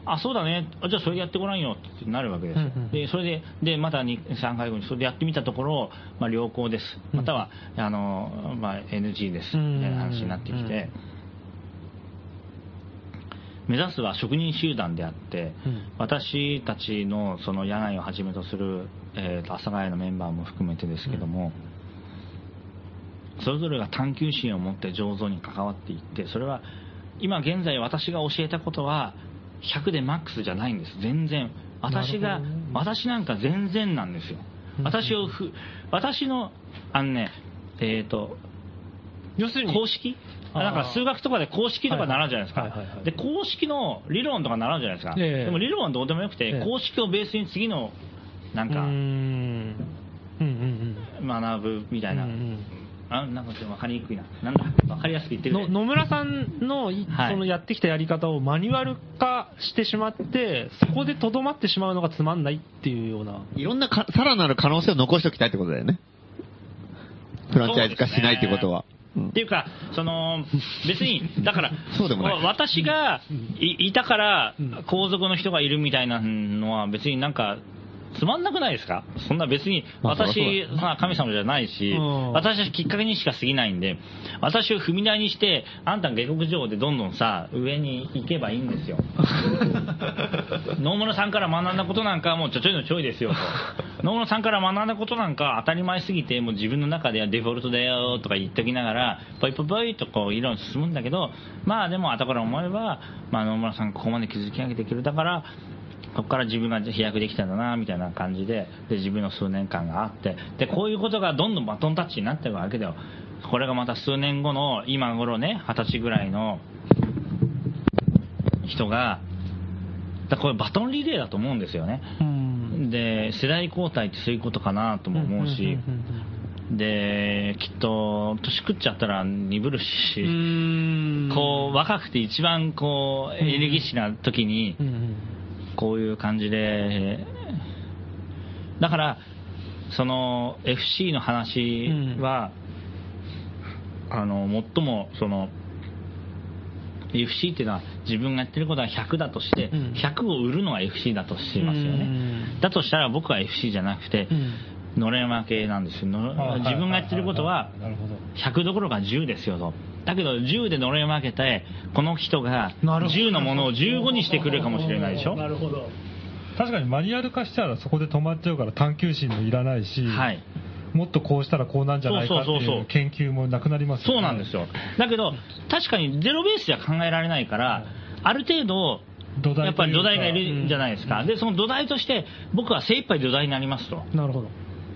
あ、そうだね。あじゃあそれやってごらんよってなるわけです。で、それで、で、また2、3回後にそれでやってみたところ、まあ、良好です。または、あの、まあ、NG です。みたいな話になってきて、目指すは職人集団であって、うん私たちのその柳井をはじめとする、えーと阿佐ヶ谷のメンバーも含めてですけども、それぞれが探求心を持って醸造に関わっていって、それは今現在私が教えたことは100でマックスじゃないんです。全然。私が、ね私なんか全然なんですよ。私をふ、私の、あのね、えっ、と、要するに、公式？なんか数学とかで公式とか習うじゃないですか、で公式の理論とか習うじゃないですか、ええ。でも理論はどうでもよくて、ええ。公式をベースに次のなんかうーん。うんうんうん。学ぶみたいな、うんうんあ、なんかちょっとわかりにくいな。なんだ、わかりやすく言ってくれ。の野村さんのそのやってきたやり方をマニュアル化してしまって、そこでとどまってしまうのがつまんないっていうような。いろんなかさらなる可能性を残しておきたいってことだよね。フランチャイズ化しないってことは。うんっていうか、その、別に、だから、そうでもない。私がいいたからうん、皇族の人がいるみたいなのは別になんか、つまんなくないですか？そんな別に、私、まあ神様じゃないしうん、私はきっかけにしか過ぎないんで、私を踏み台にして、あんた下克上でどんどんさ、上に行けばいいんですよ。野村さんから学んだことなんかはもうちょちょいのちょいですよと。野村さんから学んだことなんか当たり前すぎて、もう自分の中ではデフォルトだよとか言っときながら、ぽいぽいぽいとこう議論進むんだけど、まあでも後から思えば、まあ野村さんここまで築き上げてくれたから、ここから自分が飛躍できたんだな、みたいな感じで、で、自分の数年間があって、で、こういうことがどんどんバトンタッチになってるわけだよ。これがまた数年後の、今頃ね、二十歳ぐらいの人が、だこれバトンリレーだと思うんですよね。うん。で、世代交代ってそういうことかなとも思うし、で、きっと、年食っちゃったら鈍るし、うん。こう、若くて一番こう、エネルギッシュな時に、うんうんこういう感じで、だから、その FC の話は、あの、最も、その、FC っていうのは自分がやってることは100だとして、うん100を売るのが FC だとしてますよね。うんだとしたら僕は FC じゃなくて、うんのれん分けなんですよ。の自分がやってることは、なるほど。100どころか10ですよと。だけど10でのれん分けて、この人がなるほど10のものを15にしてくれるかもしれないでしょ？なるほど。確かにマニュアル化したらそこで止まっちゃうから探求心もいらないし、はい。もっとこうしたらこうなんじゃないかっていう研究もなくなりますよね。そうなんですよ。だけど、確かにゼロベースじゃ考えられないから、ある程度、やっぱり土台がいるじゃないですか。で、その土台として、僕は精一杯土台になりますと。なるほど。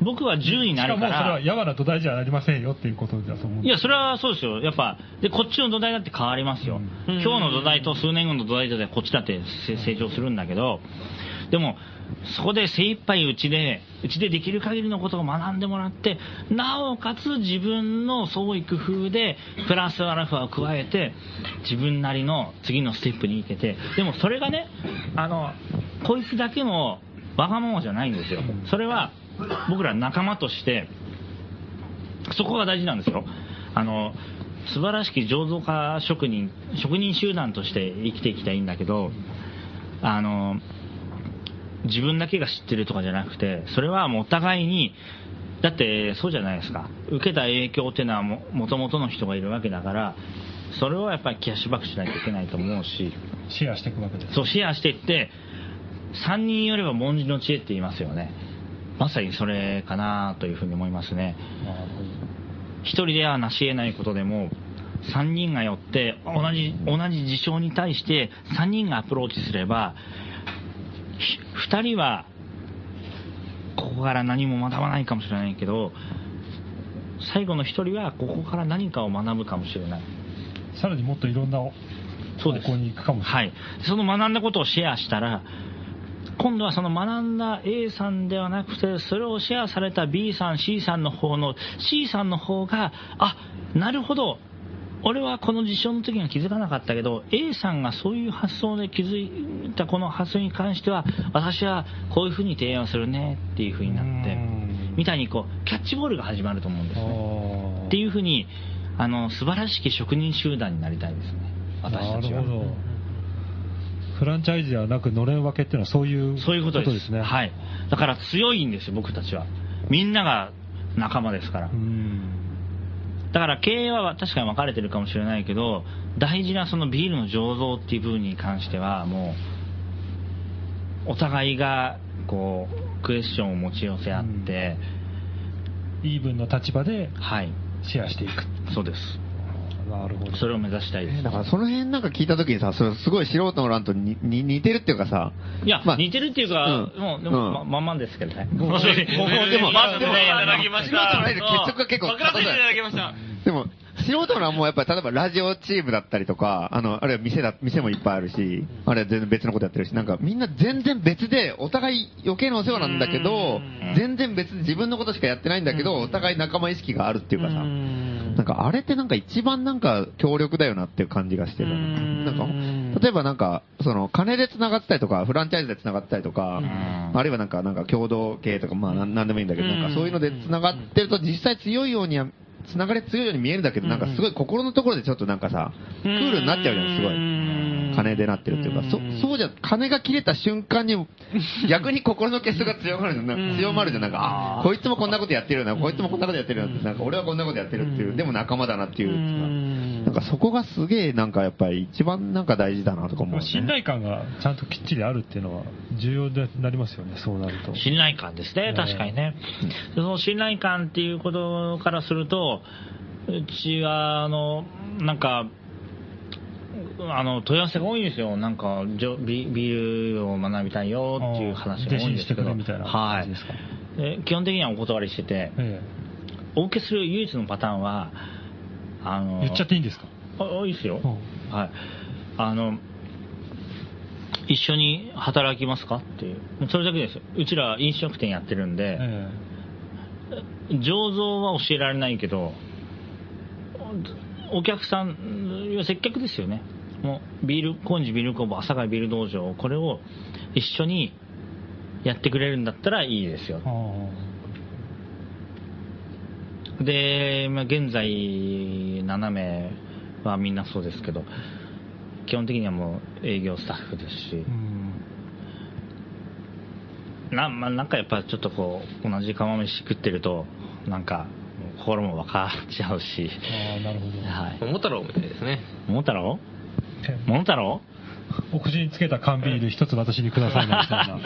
僕は10になしかるか、もそれは柔な土台じゃありませんよっていうことだと思うんいや、それはそうですよ。やっぱ、で、こっちの土台だって変わりますよ。うん今日の土台と数年後の土台だってこっちだってせ成長するんだけど、でも、そこで精一杯うちで、うちでできる限りのことを学んでもらって、なおかつ自分の創意工夫で、プラスアルファを加えて、自分なりの次のステップに行けて、でもそれがね、あの、こいつだけのわがままじゃないんですよ。それは、僕ら仲間として、そこが大事なんですよ。あの、素晴らしき醸造家職人、職人集団として生きていきたいんだけど、あの、自分だけが知ってるとかじゃなくて、それはもうお互いに、だってそうじゃないですか。受けた影響っていうのはも、もともとの人がいるわけだから、それをやっぱりキャッシュバックしないといけないと思うし、シェアしていくわけです。そう、シェアしていって、三人よれば文字の知恵って言いますよね。まさにそれかなというふうに思いますね。一人では成し得ないことでも、三人がよって、同じ、同じ事象に対して三人がアプローチすれば、ひ二人は、ここから何も学ばないかもしれないけど、最後の一人はここから何かを学ぶかもしれない。さらにもっといろんな方向に行くかもしれない。はい。その学んだことをシェアしたら、今度はその学んだ A さんではなくて、それをシェアされた B さん、C さんの方の C さんの方が、あ、なるほど。俺はこの事象の時には気づかなかったけど、A さんがそういう発想で気づいたこの発想に関しては、私はこういうふうに提案するねっていうふうになってうん、みたいにこう、キャッチボールが始まると思うんですね。っていうふうに、あの、素晴らしき職人集団になりたいですね。私たちは。なるほど。フランチャイズではなく、のれん分けっていうのはそういうそういうことです。ね。はい。だから強いんですよ、僕たちは。みんなが仲間ですからう。ん。だから経営は確かに分かれてるかもしれないけど、大事なそのビールの醸造っていう部分に関しては、もう、お互いが、こう、クエスチョンを持ち寄せ合って、イーブンの立場ではい。シェアしていく。そうです。なるほど。それを目指したいです。だからその辺なんか聞いた時にさ、それすごい素人の欄とにに似てるっていうかさ、いや、まあ似てるっていうか、うんもう、でも、うんま、まんまんですけどね。僕もでも、まずね、でもいただきました。素人の欄で結束が結構分からせていただきました。でも、素人のはもうやっぱり例えばラジオチームだったりとか、あの、あるいは店だ、店もいっぱいあるし、あるいは全然別のことやってるし、なんかみんな全然別で、お互い余計なお世話なんだけど、全然別で自分のことしかやってないんだけど、お互い仲間意識があるっていうかさ、なんかあれってなんか一番なんか協力だよなっていう感じがしてる。なんか、例えばなんか、その金で繋がったりとか、フランチャイズで繋がったりとか、あるいはなんか、なんか共同経営とか、まあなんでもいいんだけど、なんかそういうので繋がってると実際強いようには、繋がり強いように見えるんだけど、なんかすごい心のところでちょっとなんかさ、クールになっちゃうじゃん、すごい。金でなってるっていうか、そ、そうじゃ、金が切れた瞬間に、逆に心の結束が強まるじゃん。なんか強まるじゃん。なんか、あ、こいつもこんなことやってるよな、こいつもこんなことやってるよなって、なんか俺はこんなことやってるっていう、でも仲間だなっていう。か、なんかそこがすげえなんかやっぱり一番なんか大事だなとか思う、ね。信頼感がちゃんときっちりあるっていうのは重要になりますよね、そうなると。信頼感ですね、確かにね。その信頼感っていうことからすると、うちは、あの、なんか、あの、問い合わせが多いんですよ。なんか、じょビビールを学びたいよっていう話が多いんですけど。はい基本的にはお断りしてて、えお受けする唯一のパターンは、あの、え言っちゃっていいんですか？あいいですよ。うんはい。あの、一緒に働きますかっていう。それだけですよ。うちら飲食店やってるんで、え醸造は教えられないけど、おお客さん、接客ですよね。もうビール、コンジビール工房、朝霞ビール道場、これを一緒にやってくれるんだったらいいですよ。で、まあ、現在7名はみんなそうですけど、基本的にはもう営業スタッフですし。な,、まあ、なんかやっぱちょっとこう、同じ釜飯食ってると、なんか、心も分かっちゃうし、ああ、なるほど。はい。桃太郎みたいですね。桃太郎？桃太郎？お口につけた缶ビール一つ私にくださいねみたいな。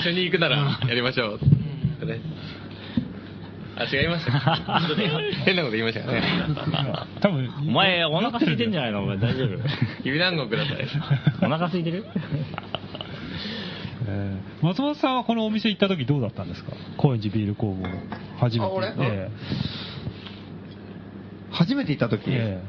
一緒に行くならやりましょう。ねあ、違いました。変なこと言いましたよね。多分、お前、お腹空いてんじゃないの？お前大丈夫？指団子ください。お腹空いてる？えー松本さんはこのお店行った時どうだったんですか？高円寺ビール工房。初めて。あ俺？え初めて行った時、え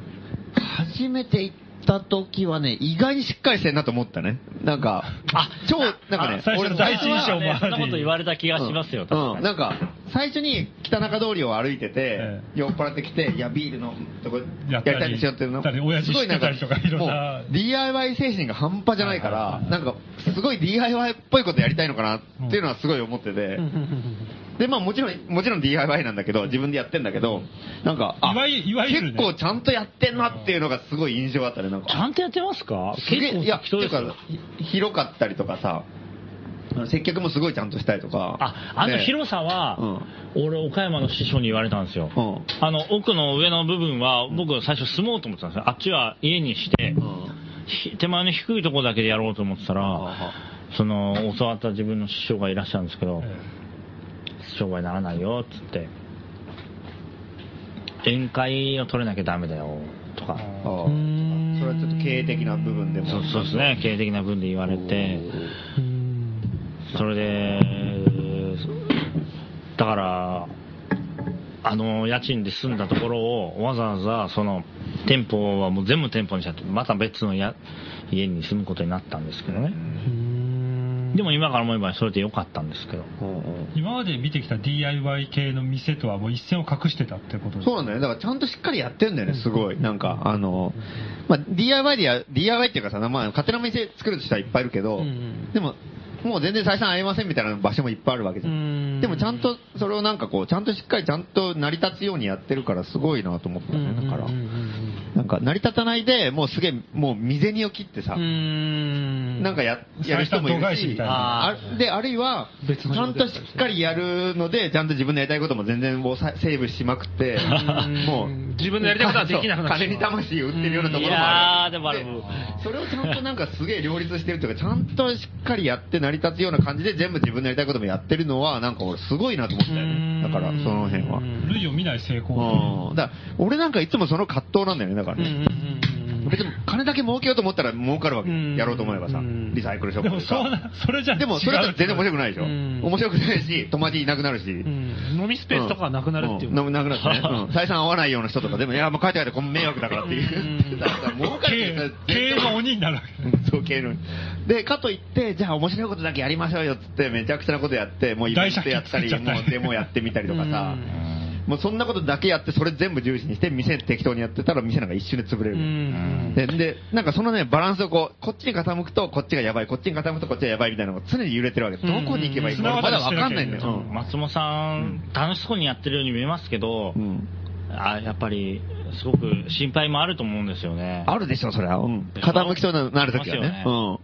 初めて行った時はね、意外にしっかりしてんなと思ったね。なんか、あ超、なんかねあ、最初の第一印象もありそんなこと言われた気がしますよ、うん、に。なんか、最初に北中通りを歩いてて、え酔っ払ってきて、いや、ビールのとこややったりりたいんですよっていうの。すごいなんか、知ってたりとかいろんな。もう DIY 精神が半端じゃないから、なんか、すごい DIY っぽいことやりたいのかなっていうのはすごい思ってて、で、まあもちろん、もちろん DIY なんだけど、自分でやってんだけど、なんか、あいわゆいわゆるね結構ちゃんとやってんなっていうのがすごい印象があったね、なんか。ちゃんとやってますか？すげえ、結構いや、ていですよ。、ひ広かったりとかさ、あの接客もすごいちゃんとしたりとか。あ、あのね広さは、俺、岡山の師匠に言われたんですよ。うんあの、奥の上の部分は、僕最初住もうと思ってたんですよ。あっちは家にして、ひ手前の低いところだけでやろうと思ってたら、その、教わった自分の師匠がいらっしゃるんですけど、商売にならないよ、つって。宴会を取れなきゃダメだよ、とか。それはちょっと経営的な部分でも。そうそうですね、経営的な分で言われて、それで、だから、あの家賃で住んだところをわざわざその店舗はもう全部店舗にしちゃって、また別のや家に住むことになったんですけどね。でも今から思えばそれで良かったんですけど。今まで見てきた DIY 系の店とはもう一線を隠してたってことですそうなんだよね。だからちゃんとしっかりやってんだよね、すごい。なんか、あの、まあ、DIY でや、DIY っていうかさ、まあ、勝手な店作る人はいっぱいいるけど、でも、もう全然採算合いませんみたいな場所もいっぱいあるわけじゃん。でもちゃんと、それをなんかこう、ちゃんとしっかりちゃんと成り立つようにやってるからすごいなと思ったね。だから、なんか成り立たないで、もうすげえ、もう未銭を切ってさ、なんかや、やる人もいるし、あで、あるいは、ちゃんとしっかりやるので、ちゃんと自分のやりたいことも全然もうさセーブしまくって、もう、自分のやりたいことはできなくなっ金に魂を売ってるようなところもいやある。ーでもあれもうそれをちゃんとなんかすげえ両立してるというか、ちゃんとしっかりやって成り立つような感じで全部自分のやりたいこともやってるのは、なんか俺すごいなと思ったよね。だから、その辺は。類を見ない成功。うん。だから、俺なんかいつもその葛藤なんだよね、だからね。別に金だけ儲けようと思ったら儲かるわけ。うんやろうと思えばさうん、リサイクルショッでプでさ。もそそれじゃでもそれだと全然面白くないでしょ。うん面白くないし、友達いなくなるし。うん飲みスペースとかがなくなるっていう。んんなくなるしね。うん採算合わないような人とかでも、いや、もう帰って帰って、こん迷惑だからっていうう。ん だから儲か経る経営の鬼になるわけ。うんそう、経営の。で、かといって、じゃあ面白いことだけやりましょうよっつって、めちゃくちゃなことやって、もうイベントやったり、もうデモやってみたりとかさう、もうそんなことだけやって、それ全部重視にして、店適当にやってたら、店なんか一瞬で潰れうる。ん。で、で、なんかそのね、バランスをこう、こっちに傾くとこっちがやばい、こっちに傾くとこっちがやばいみたいなのが常に揺れてるわけ。どこに行けばいいか、うんまだわかんないんだよ。松本さん、楽しそうにやってるように見えますけどう、ん。あやっぱり、すごく心配もあると思うんですよね。あるでしょ、それは。うん。傾きそうになるときはね。ありますよ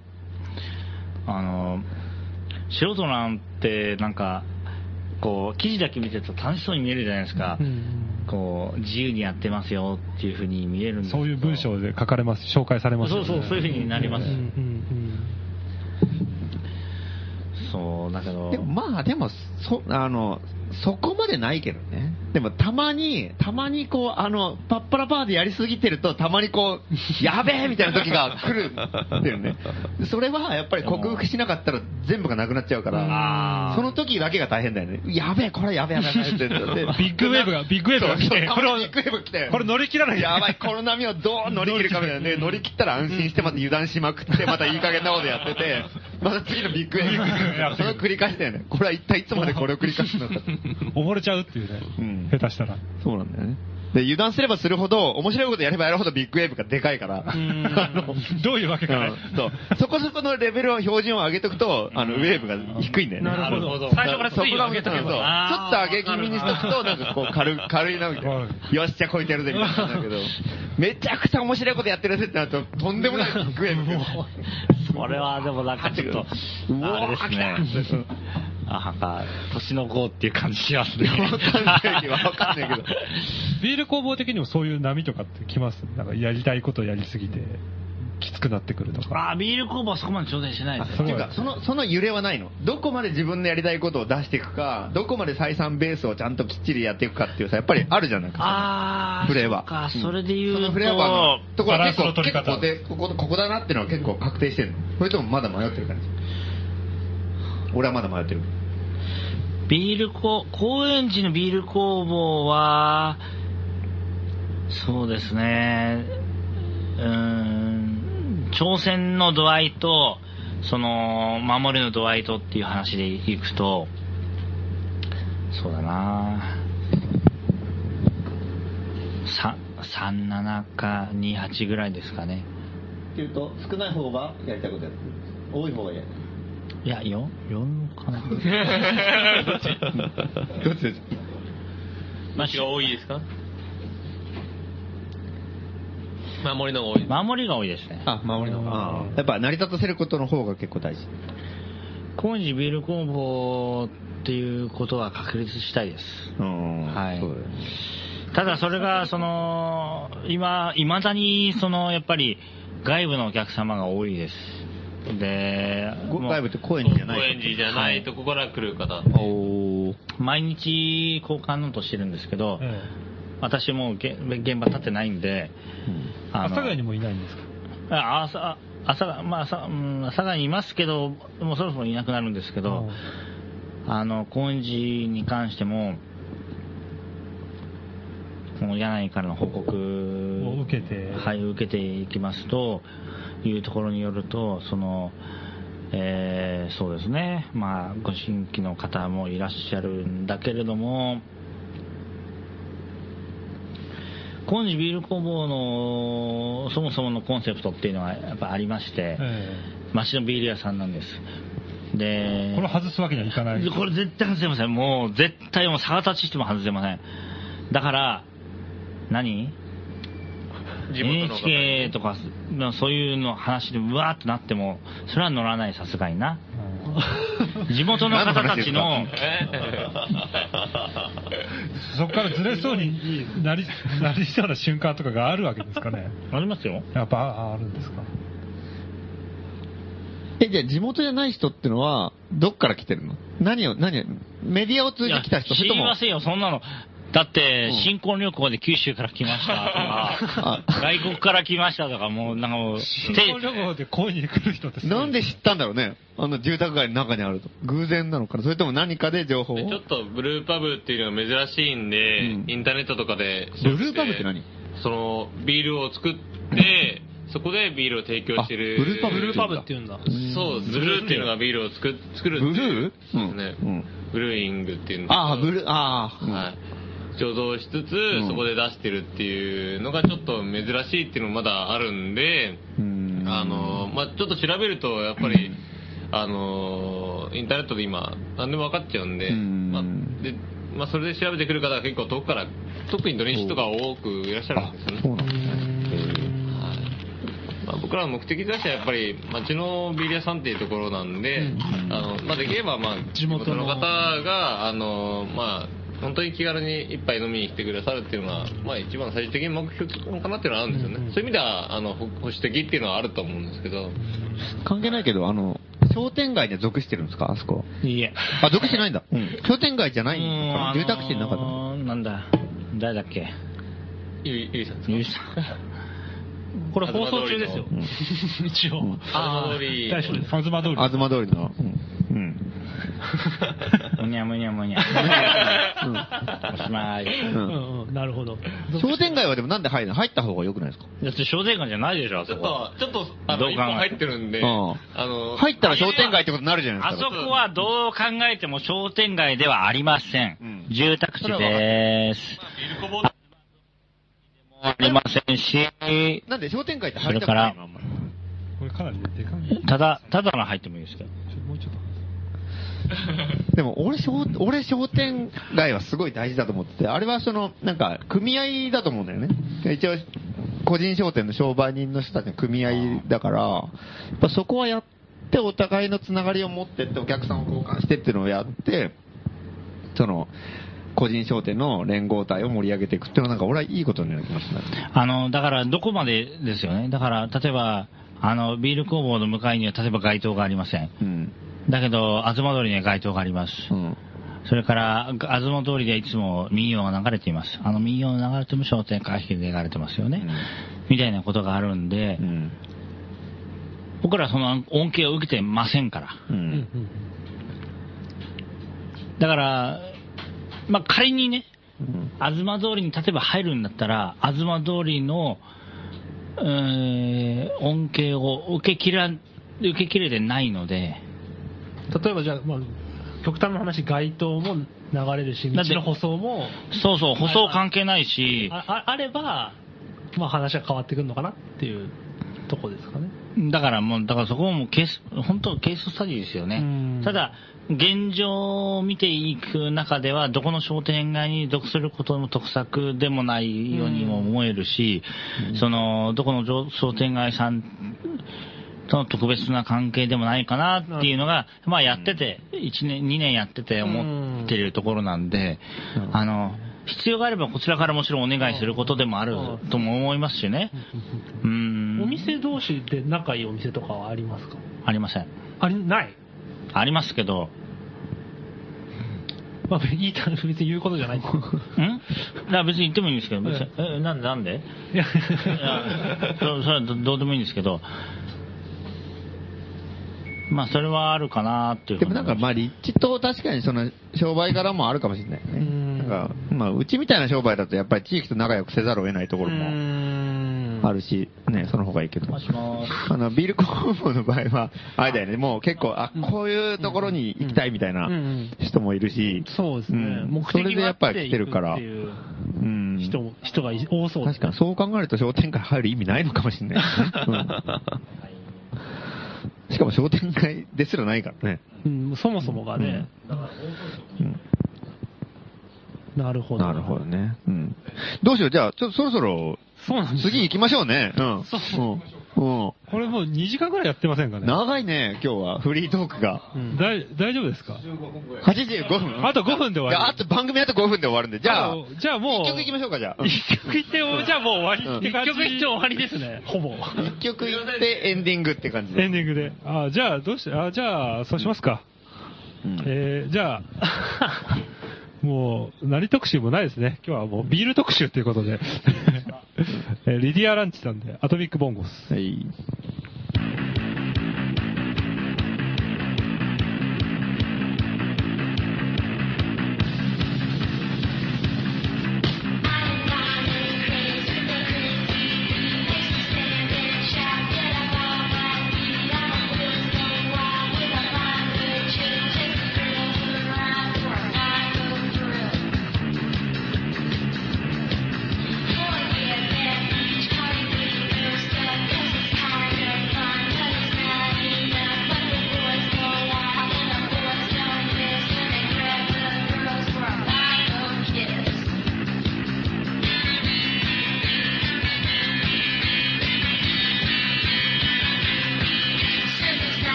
あの、素人なんて、なんか、こう、記事だけ見てると楽しそうに見えるじゃないですか。うんこう、自由にやってますよっていうふうに見えるんですそういう文章で書かれます、紹介されますよね。そうそう、そういうふうになります。うんうんそう、だけど、でもまあ、でも、そ、あの、そこまでないけどね。でもたまに、たまにこう、あの、パッパラパーでやりすぎてると、たまにこう、やべえみたいな時が来るんだよね。それはやっぱり克服しなかったら全部がなくなっちゃうから、その時だけが大変だよね。やべえ、これやべえやべえって。でビッグウェーブがビッグウェーブが来てこれをビッグウェーブが来て。これ乗り切らないやばい、この波をどう乗り切るかみたいなね、乗り切ったら安心してまた油断しまくって、またいい加減なことやってて、また次のビッグウェーブが来るそれを繰り返してよね。これは一体いつまでこれを繰り返すのか。溺れちゃうっていうね。うん下手したら。そうなんだよね。で、油断すればするほど、面白いことやればやるほどビッグウェーブがでかいから、あの、どういうわけかね。うんそう。そこそこのレベルを標準を上げとくと、あの、ウェーブが低いんだよね。なるほど最初から水位を上げとけそうそうちょば。っと上げ気味にしとくと、なんかこう、軽い、軽いな、みたいな。はよし、じゃあ超えてやるぜ、みたいなんだけど、めちゃくちゃ面白いことやってるぜってなると、とんでもないビッグウェーブが。それはでもなんかちょっと、うわーあれですね。あ、なんか、年の子っていう感じしますね。わかんないけど、わかんないけど。ビール工房的にもそういう波とかって来ます？なんかやりたいことやりすぎて、きつくなってくるとか。あ、ビール工房はそこまで挑戦してないですね。っていうか、その、その揺れはないの？どこまで自分のやりたいことを出していくか、どこまで採算ベースをちゃんときっちりやっていくかっていうさ、やっぱりあるじゃないか。あー、フレーバー。か、それで言うと、そのフレーバーのところは結構、結構で、ここ、ここだなっていうのは結構確定してるの？それともまだ迷ってる感じ？俺はまだ迷ってる。ビール工、高円寺のビール工房は、そうですね、うーん、挑戦の度合いと、その、守りの度合いとっていう話でいくと、そうだなさ37か28ぐらいですかね。っていうと、少ない方がやりたいことやる。多い方がやる。いや、4、4かな。どっちどっちですマシが多いですか？守りの方が多い。守りが多いですね。あ、守りの方が。やっぱ成り立たせることの方が結構大事。高円寺ビール工房っていうことは確立したいです。うんはい。ただそれが、その、今、未だに、その、やっぱり、外部のお客様が多いです。で、外部って高円寺じゃない高円寺じゃないとこから来る方。おー。毎日交換ノートしてるんですけど、え私もうげ現場立ってないんで、えあの阿佐ヶ谷にもいないんですか？あ朝、朝、まあ朝、うん、阿佐ヶ谷にいますけど、もうそろそろいなくなるんですけど、あの、高円寺に関しても、この柳井からの報告を受けて。はい、受けていきますと、いうところによると、その、えーそうですね、まあ、ご新規の方もいらっしゃるんだけれども、高円寺ビール工房のそもそものコンセプトっていうのはやっぱありまして、え町のビール屋さんなんです。えで、これ外すわけにはいかない。これ絶対外せません。もう絶対もう逆立ちしても外せません。だから、何？地元の方 NHK とか、そういうの話でうわーってなっても、それは乗らない、さすがにな。地元の方たちの、そこからずれそうになり、なりそうな瞬間とかがあるわけですかね？ありますよ。やっぱああるんですか？え、じゃあ地元じゃない人ってのは、どっから来てるの？何を、何を、メディアを通じて来た人、それとも？いや知りま、せんよ、そんなの。だって、新婚旅行で九州から来ましたとか、外国から来ましたとか、もうなんかもう、新て婚旅行で恋に来る人ってなんで知ったんだろうね。あの住宅街の中にあると。偶然なのかな。それとも何かで情報を。でちょっとブルーパブっていうのが珍しいんで、うん。インターネットとかでブルーパブって何？そのビールを作ってそこでビールを提供してる。あブルーパブブルーパブって言うんだ。そうブルーっていうのがビールを作作るブルー？そうですね、うん。うんブルーイングっていうんですけど。ああ、ブルー、ああ、はい醸造しつつ、ん。そこで出してるっていうのがちょっと珍しいっていうのもまだあるんで、うん。あの、まあちょっと調べると、やっぱり、あの、インターネットで今、何でも分かっちゃうんで、うん。まあ、で、まあそれで調べてくる方が結構遠くから、特に土日とか多くいらっしゃるんですよね。そうなんですね。はい。まあ、僕らの目的としてはやっぱり町のビール屋さんっていうところなんで、あのまあ、できればまあ地元の方があの、まあ、本当に気軽に一杯飲みに来てくださるっていうのが、まあ、一番最終的に目標かなっていうのはあるんですよね、そういう意味ではあの保保守的っていうのはあると思うんですけど、関係ないけど、あの、商店街には属してるんですか？あそこ。いいえ。あ、属してないんだ。商店街じゃないのうんか？な住宅地の中だ。あのーなんだ、誰だっけ？ゆいゆいさんですか？ゆうさん。これ放送中ですよ。一応。あー通り大丈夫です。東通り。東通りの。うん。うん。むにゃむにゃむにゃ。おしまい。ううんんうん、なるほど。商店街はでもなんで入るの？入った方が良くないですか？だって商店街じゃないでしょ、あちょっそこ。と、ちょっと、あの、どう考え一本入ってるんで、うんあの、入ったら商店街ってことになるじゃないあそですか。こはどう考えても商店街ではありません。うん住宅地です。ビールこぼありませんし、なんで商店街って入りたくないの？あんまりこれかなりでかい。ただ、ただの入ってもいいですけど。ちょもうちょっと。でも俺商、俺商店街はすごい大事だと思ってて、あれはその、なんか、組合だと思うんだよね。一応、個人商店の商売人の人たちの組合だから、やっぱそこはやって、お互いのつながりを持ってって、お客さんを交換してっていうのをやって、その、個人商店の連合体を盛り上げていくっていうのはなんか俺はいいことのような気がしますね。あの、だからどこまでですよね。だから、例えば、あの、ビール工房の向かいには例えば街灯がありません。うん。だけど、東通りには街灯があります。うん。それから、東通りでいつも民謡が流れています。あの民謡が流れても商店会費で流れてますよね。みたいなことがあるんで、うん。僕らその恩恵を受けてませんから。う。うんんだから、まあ、仮にね、うん東通りに例えば入るんだったら、東通りの、えー恩恵を受けきら、受けきれてないので、例えばじゃあ、まあ、極端な話、街灯も流れるし、道の舗装もそうそう、舗装関係ないし、あああれば、まあ話は変わってくるのかなっていうとこですかね。だからもう、だからそこはもうケース、本当ケーススタディですようねん。ただ、現状を見ていく中では、どこの商店街に属することも得策でもないようにも思えるし、その、どこの商商店街さんとの特別な関係でもないかなっていうのが、まあやってて、1年、2年やってて思ってるところなんで、あの、必要があればこちらからもちろんお願いすることでもあるとも思いますしね。うん。お店同士で仲いいお店とかはありますか？ありません。あり、ない？ありますけど、まあ、いいた別に言うことじゃない。ん？だ別に言ってもいいんですけど、別に。え、なんでなんで？いや。そそれはどどうでもいいんですけど、まあそれはあるかなっていうふでもなんかまあ立地と確かにその商売柄もあるかもしれないよね。うん。なんか、まあうちみたいな商売だとやっぱり地域と仲良くせざるを得ないところもあるし、ね、その方がいいけど。もしもあの、ビール工房の場合は、あれだよね、もう結構、あ、こういうところに行きたいみたいなうん。人もいるし、そうですね。うん。目それでやっぱり来てるから。ううん。人も、人が多そう確かにそう考えると商店街入る意味ないのかもしれないですね、うんしかも商店街ですらないからね。うん、そもそもがね、うんなるほど。なるほどね。うん。どうしよう、じゃあ、ちょっとそろそろ、そうなんですよ次行きましょうね。うん。そううん。うん。これもう2時間ぐらいやってませんかね？長いね、今日は、フリートークが。うんだい大丈夫ですか？85分。あと5分で終わりいやあと番組あと5分で終わるんで、じゃあ、じゃあもう、一曲行きましょうか、じゃあ。一曲行って、じゃあもう終わりって感じ。一曲一応終わりですね、ほぼ。一曲行ってエンディングって感じで。エンディングで。あ、じゃあ、どうして、あ、じゃあ、そうしますか。うんえー、じゃあ、もう、何特集もないですね。今日はもうビール特集ということで。えーリディアランチさんで、アトミックボンゴス。はい。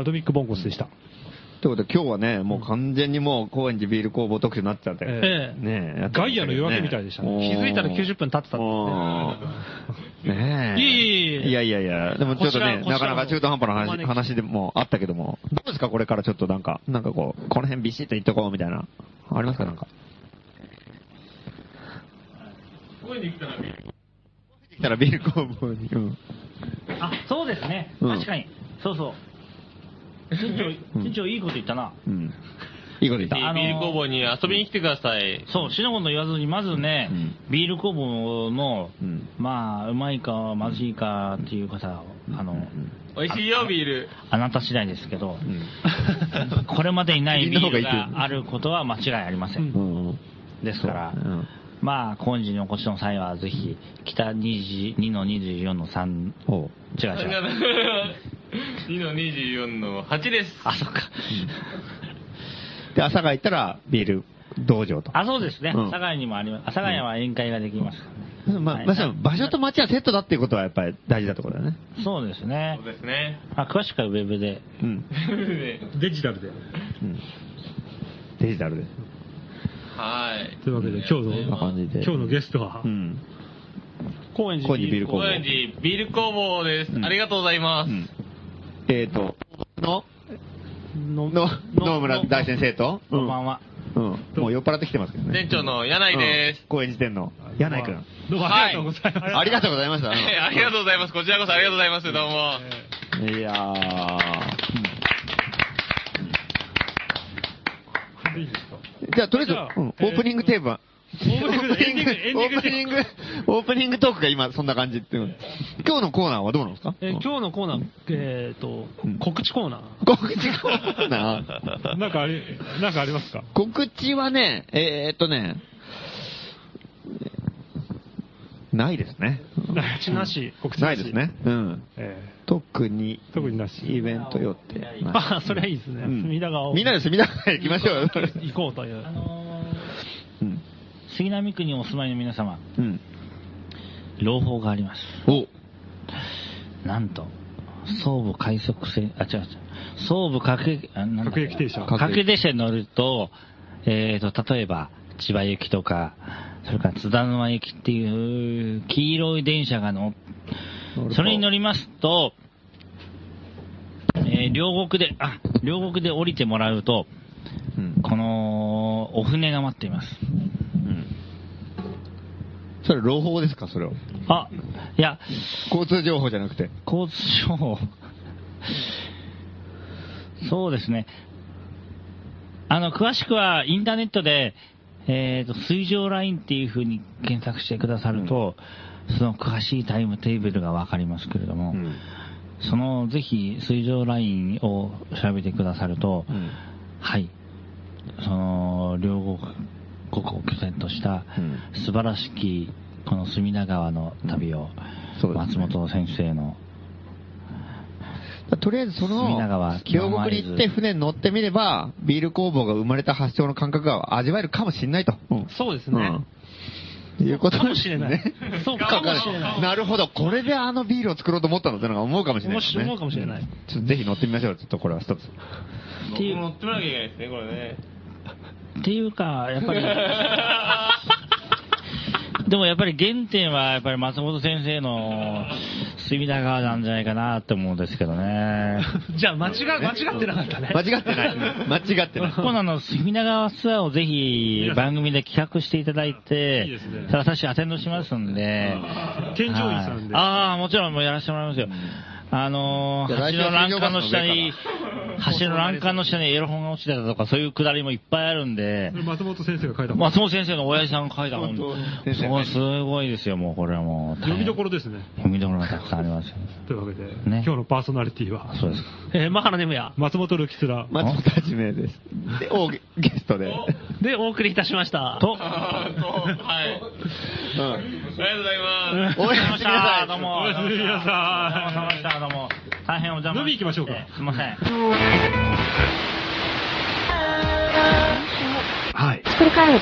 アトミックボンゴスでした。ということで今日はね、もう完全にもう高円寺ビール工房特集になっちゃって。ええねえガましたけどねイアの夜明けみたいでしたね。気づいたら90分経ってたんうんねえ。いやいやいや、でもちょっとね、なかなか中途半端な話でもあったけども、どうですかこれからちょっとなんか、なんかこう、この辺ビシッと言っとこうみたいな、ありますか？なんか。来たら来たらビール工房に。うん。あ、そうですね。うん確かに。そうそう。店長、店長いいこと言ったな。うん。いいこと言った。あのービール工房に遊びに来てください。そう、しのこと言わずに、まずね、うんビール工房の、うんまあ、うまいか、まずいかっていうかさ、あの、美味しいよ、ビール。あなた次第ですけど、うん。これまでにないビールがあることは間違いありません。うん。ですから、うん。まあ、高円寺にお越しの際は、ぜひ、北2 2の24の3、おう違う違う。2の24の8です。あ、そっか。で、朝が行ったらビール道場と。あ、そうですね。うん佐賀にもあります。佐賀には宴会ができますからね。まあ、はいまさに場所と街はセットだっていうことはやっぱり大事だところだよね。そうですねそう。ですね。あ詳しくはウェブで。うん。デジタルで。うん。デジタルで。はい。というわけで、今日こんなの、感じで。今日のゲストは？う、ん。高円寺高円寺ビール工房高円寺ビール工房です。うんありがとうございます。うん。えっと、の、のの、野村大先生と、こんばんは。うん。もう酔っ払ってきてますけどね。店長の柳井ですうん。高円寺店の柳井くん。どうもありがとうございます。ありがとうございました。はいありがとうございます。こちらこそありがとうございます。どうも。いやー。じゃあ、とりあえず、オープニングテーマ。オープニングオープニング、オープニングトークが今そんな感じっていう。今日のコーナーはどうなんですか？えー今日のコーナー、えっとうん、告知コーナー。告知コーナー？なんかあり、なんかありますか？告知はね、えーっとね、ないですね。告知なし。告知ないです。ね。うん。え特に、特になしイベント予定。あ、それはいいですね。うん隅田川を。みんなで隅田川へ行きましょうよ。行こうという杉並区にお住まいの皆様、うん。朗報があります。おなんと、総武快速線、あ、違う違う、総武各駅、各駅停車。各駅列車に乗ると、えーと、例えば、千葉行きとか、それから津田沼行きっていう黄色い電車が乗っそれに乗りますと、えー両国で、あ、両国で降りてもらうと、うんこの、お船が待っています。それ、朗報ですか、それを？あ、いや、交通情報じゃなくて。交通省、そうですね。あの、詳しくはインターネットで、えっ、と、水上ラインっていう風に検索してくださると、その詳しいタイムテーブルがわかりますけれども、その、ぜひ、水上ラインを調べてくださると、うんはい。その、両国、国を拠点としたうん、素晴らしき、この隅田川の旅を、松本先生の、とりあえずその隅田川、両国に行って船に乗ってみれば、ビール工房が生まれた発祥の感覚が味わえるかもしれないと。うんそうですね。うん。いうことかもしれないね。そうかもしれないなるほど。これであのビールを作ろうと思ったんだってのが思うかもしれない面ですね。白いかもしれない。ぜひ乗ってみましょう。ちょっとこれは一つ。乗ってもらわなきゃいけないですね、これね。っていうか、やっぱり、でもやっぱり原点はやっぱり松本先生の隅田川なんじゃないかなって思うんですけどね。じゃあ、間違、間違ってなかったね。間違ってない。間違ってない。今度あの、隅田川ツアーをぜひ番組で企画していただいて、いいね私アテンドしますんで、添乗員さんではいああ、もちろんもうやらせてもらいますよ。あのー、橋の欄干の下に橋の欄干の下にエロ本が落ちてたとか、そういうくだりもいっぱいあるんで、松本先生が書いた本。松本先生の親父さんが書いた本、そうすごいですよ、もうこれはもう。読みどころですね。読みどころがたくさんありますよ。というわけで、ね今日のパーソナリティは、そうですか。えー、マハラネムヤ。松本るきつら、松本はじめです。で、おゲゲストで。で、お送りいたしました。と、はい。ありうんがとうございます。おやすみなさい。どうも。おやすみなさいどうも大変お邪魔飲み行きましょうかすいません。はい。ひっくり返る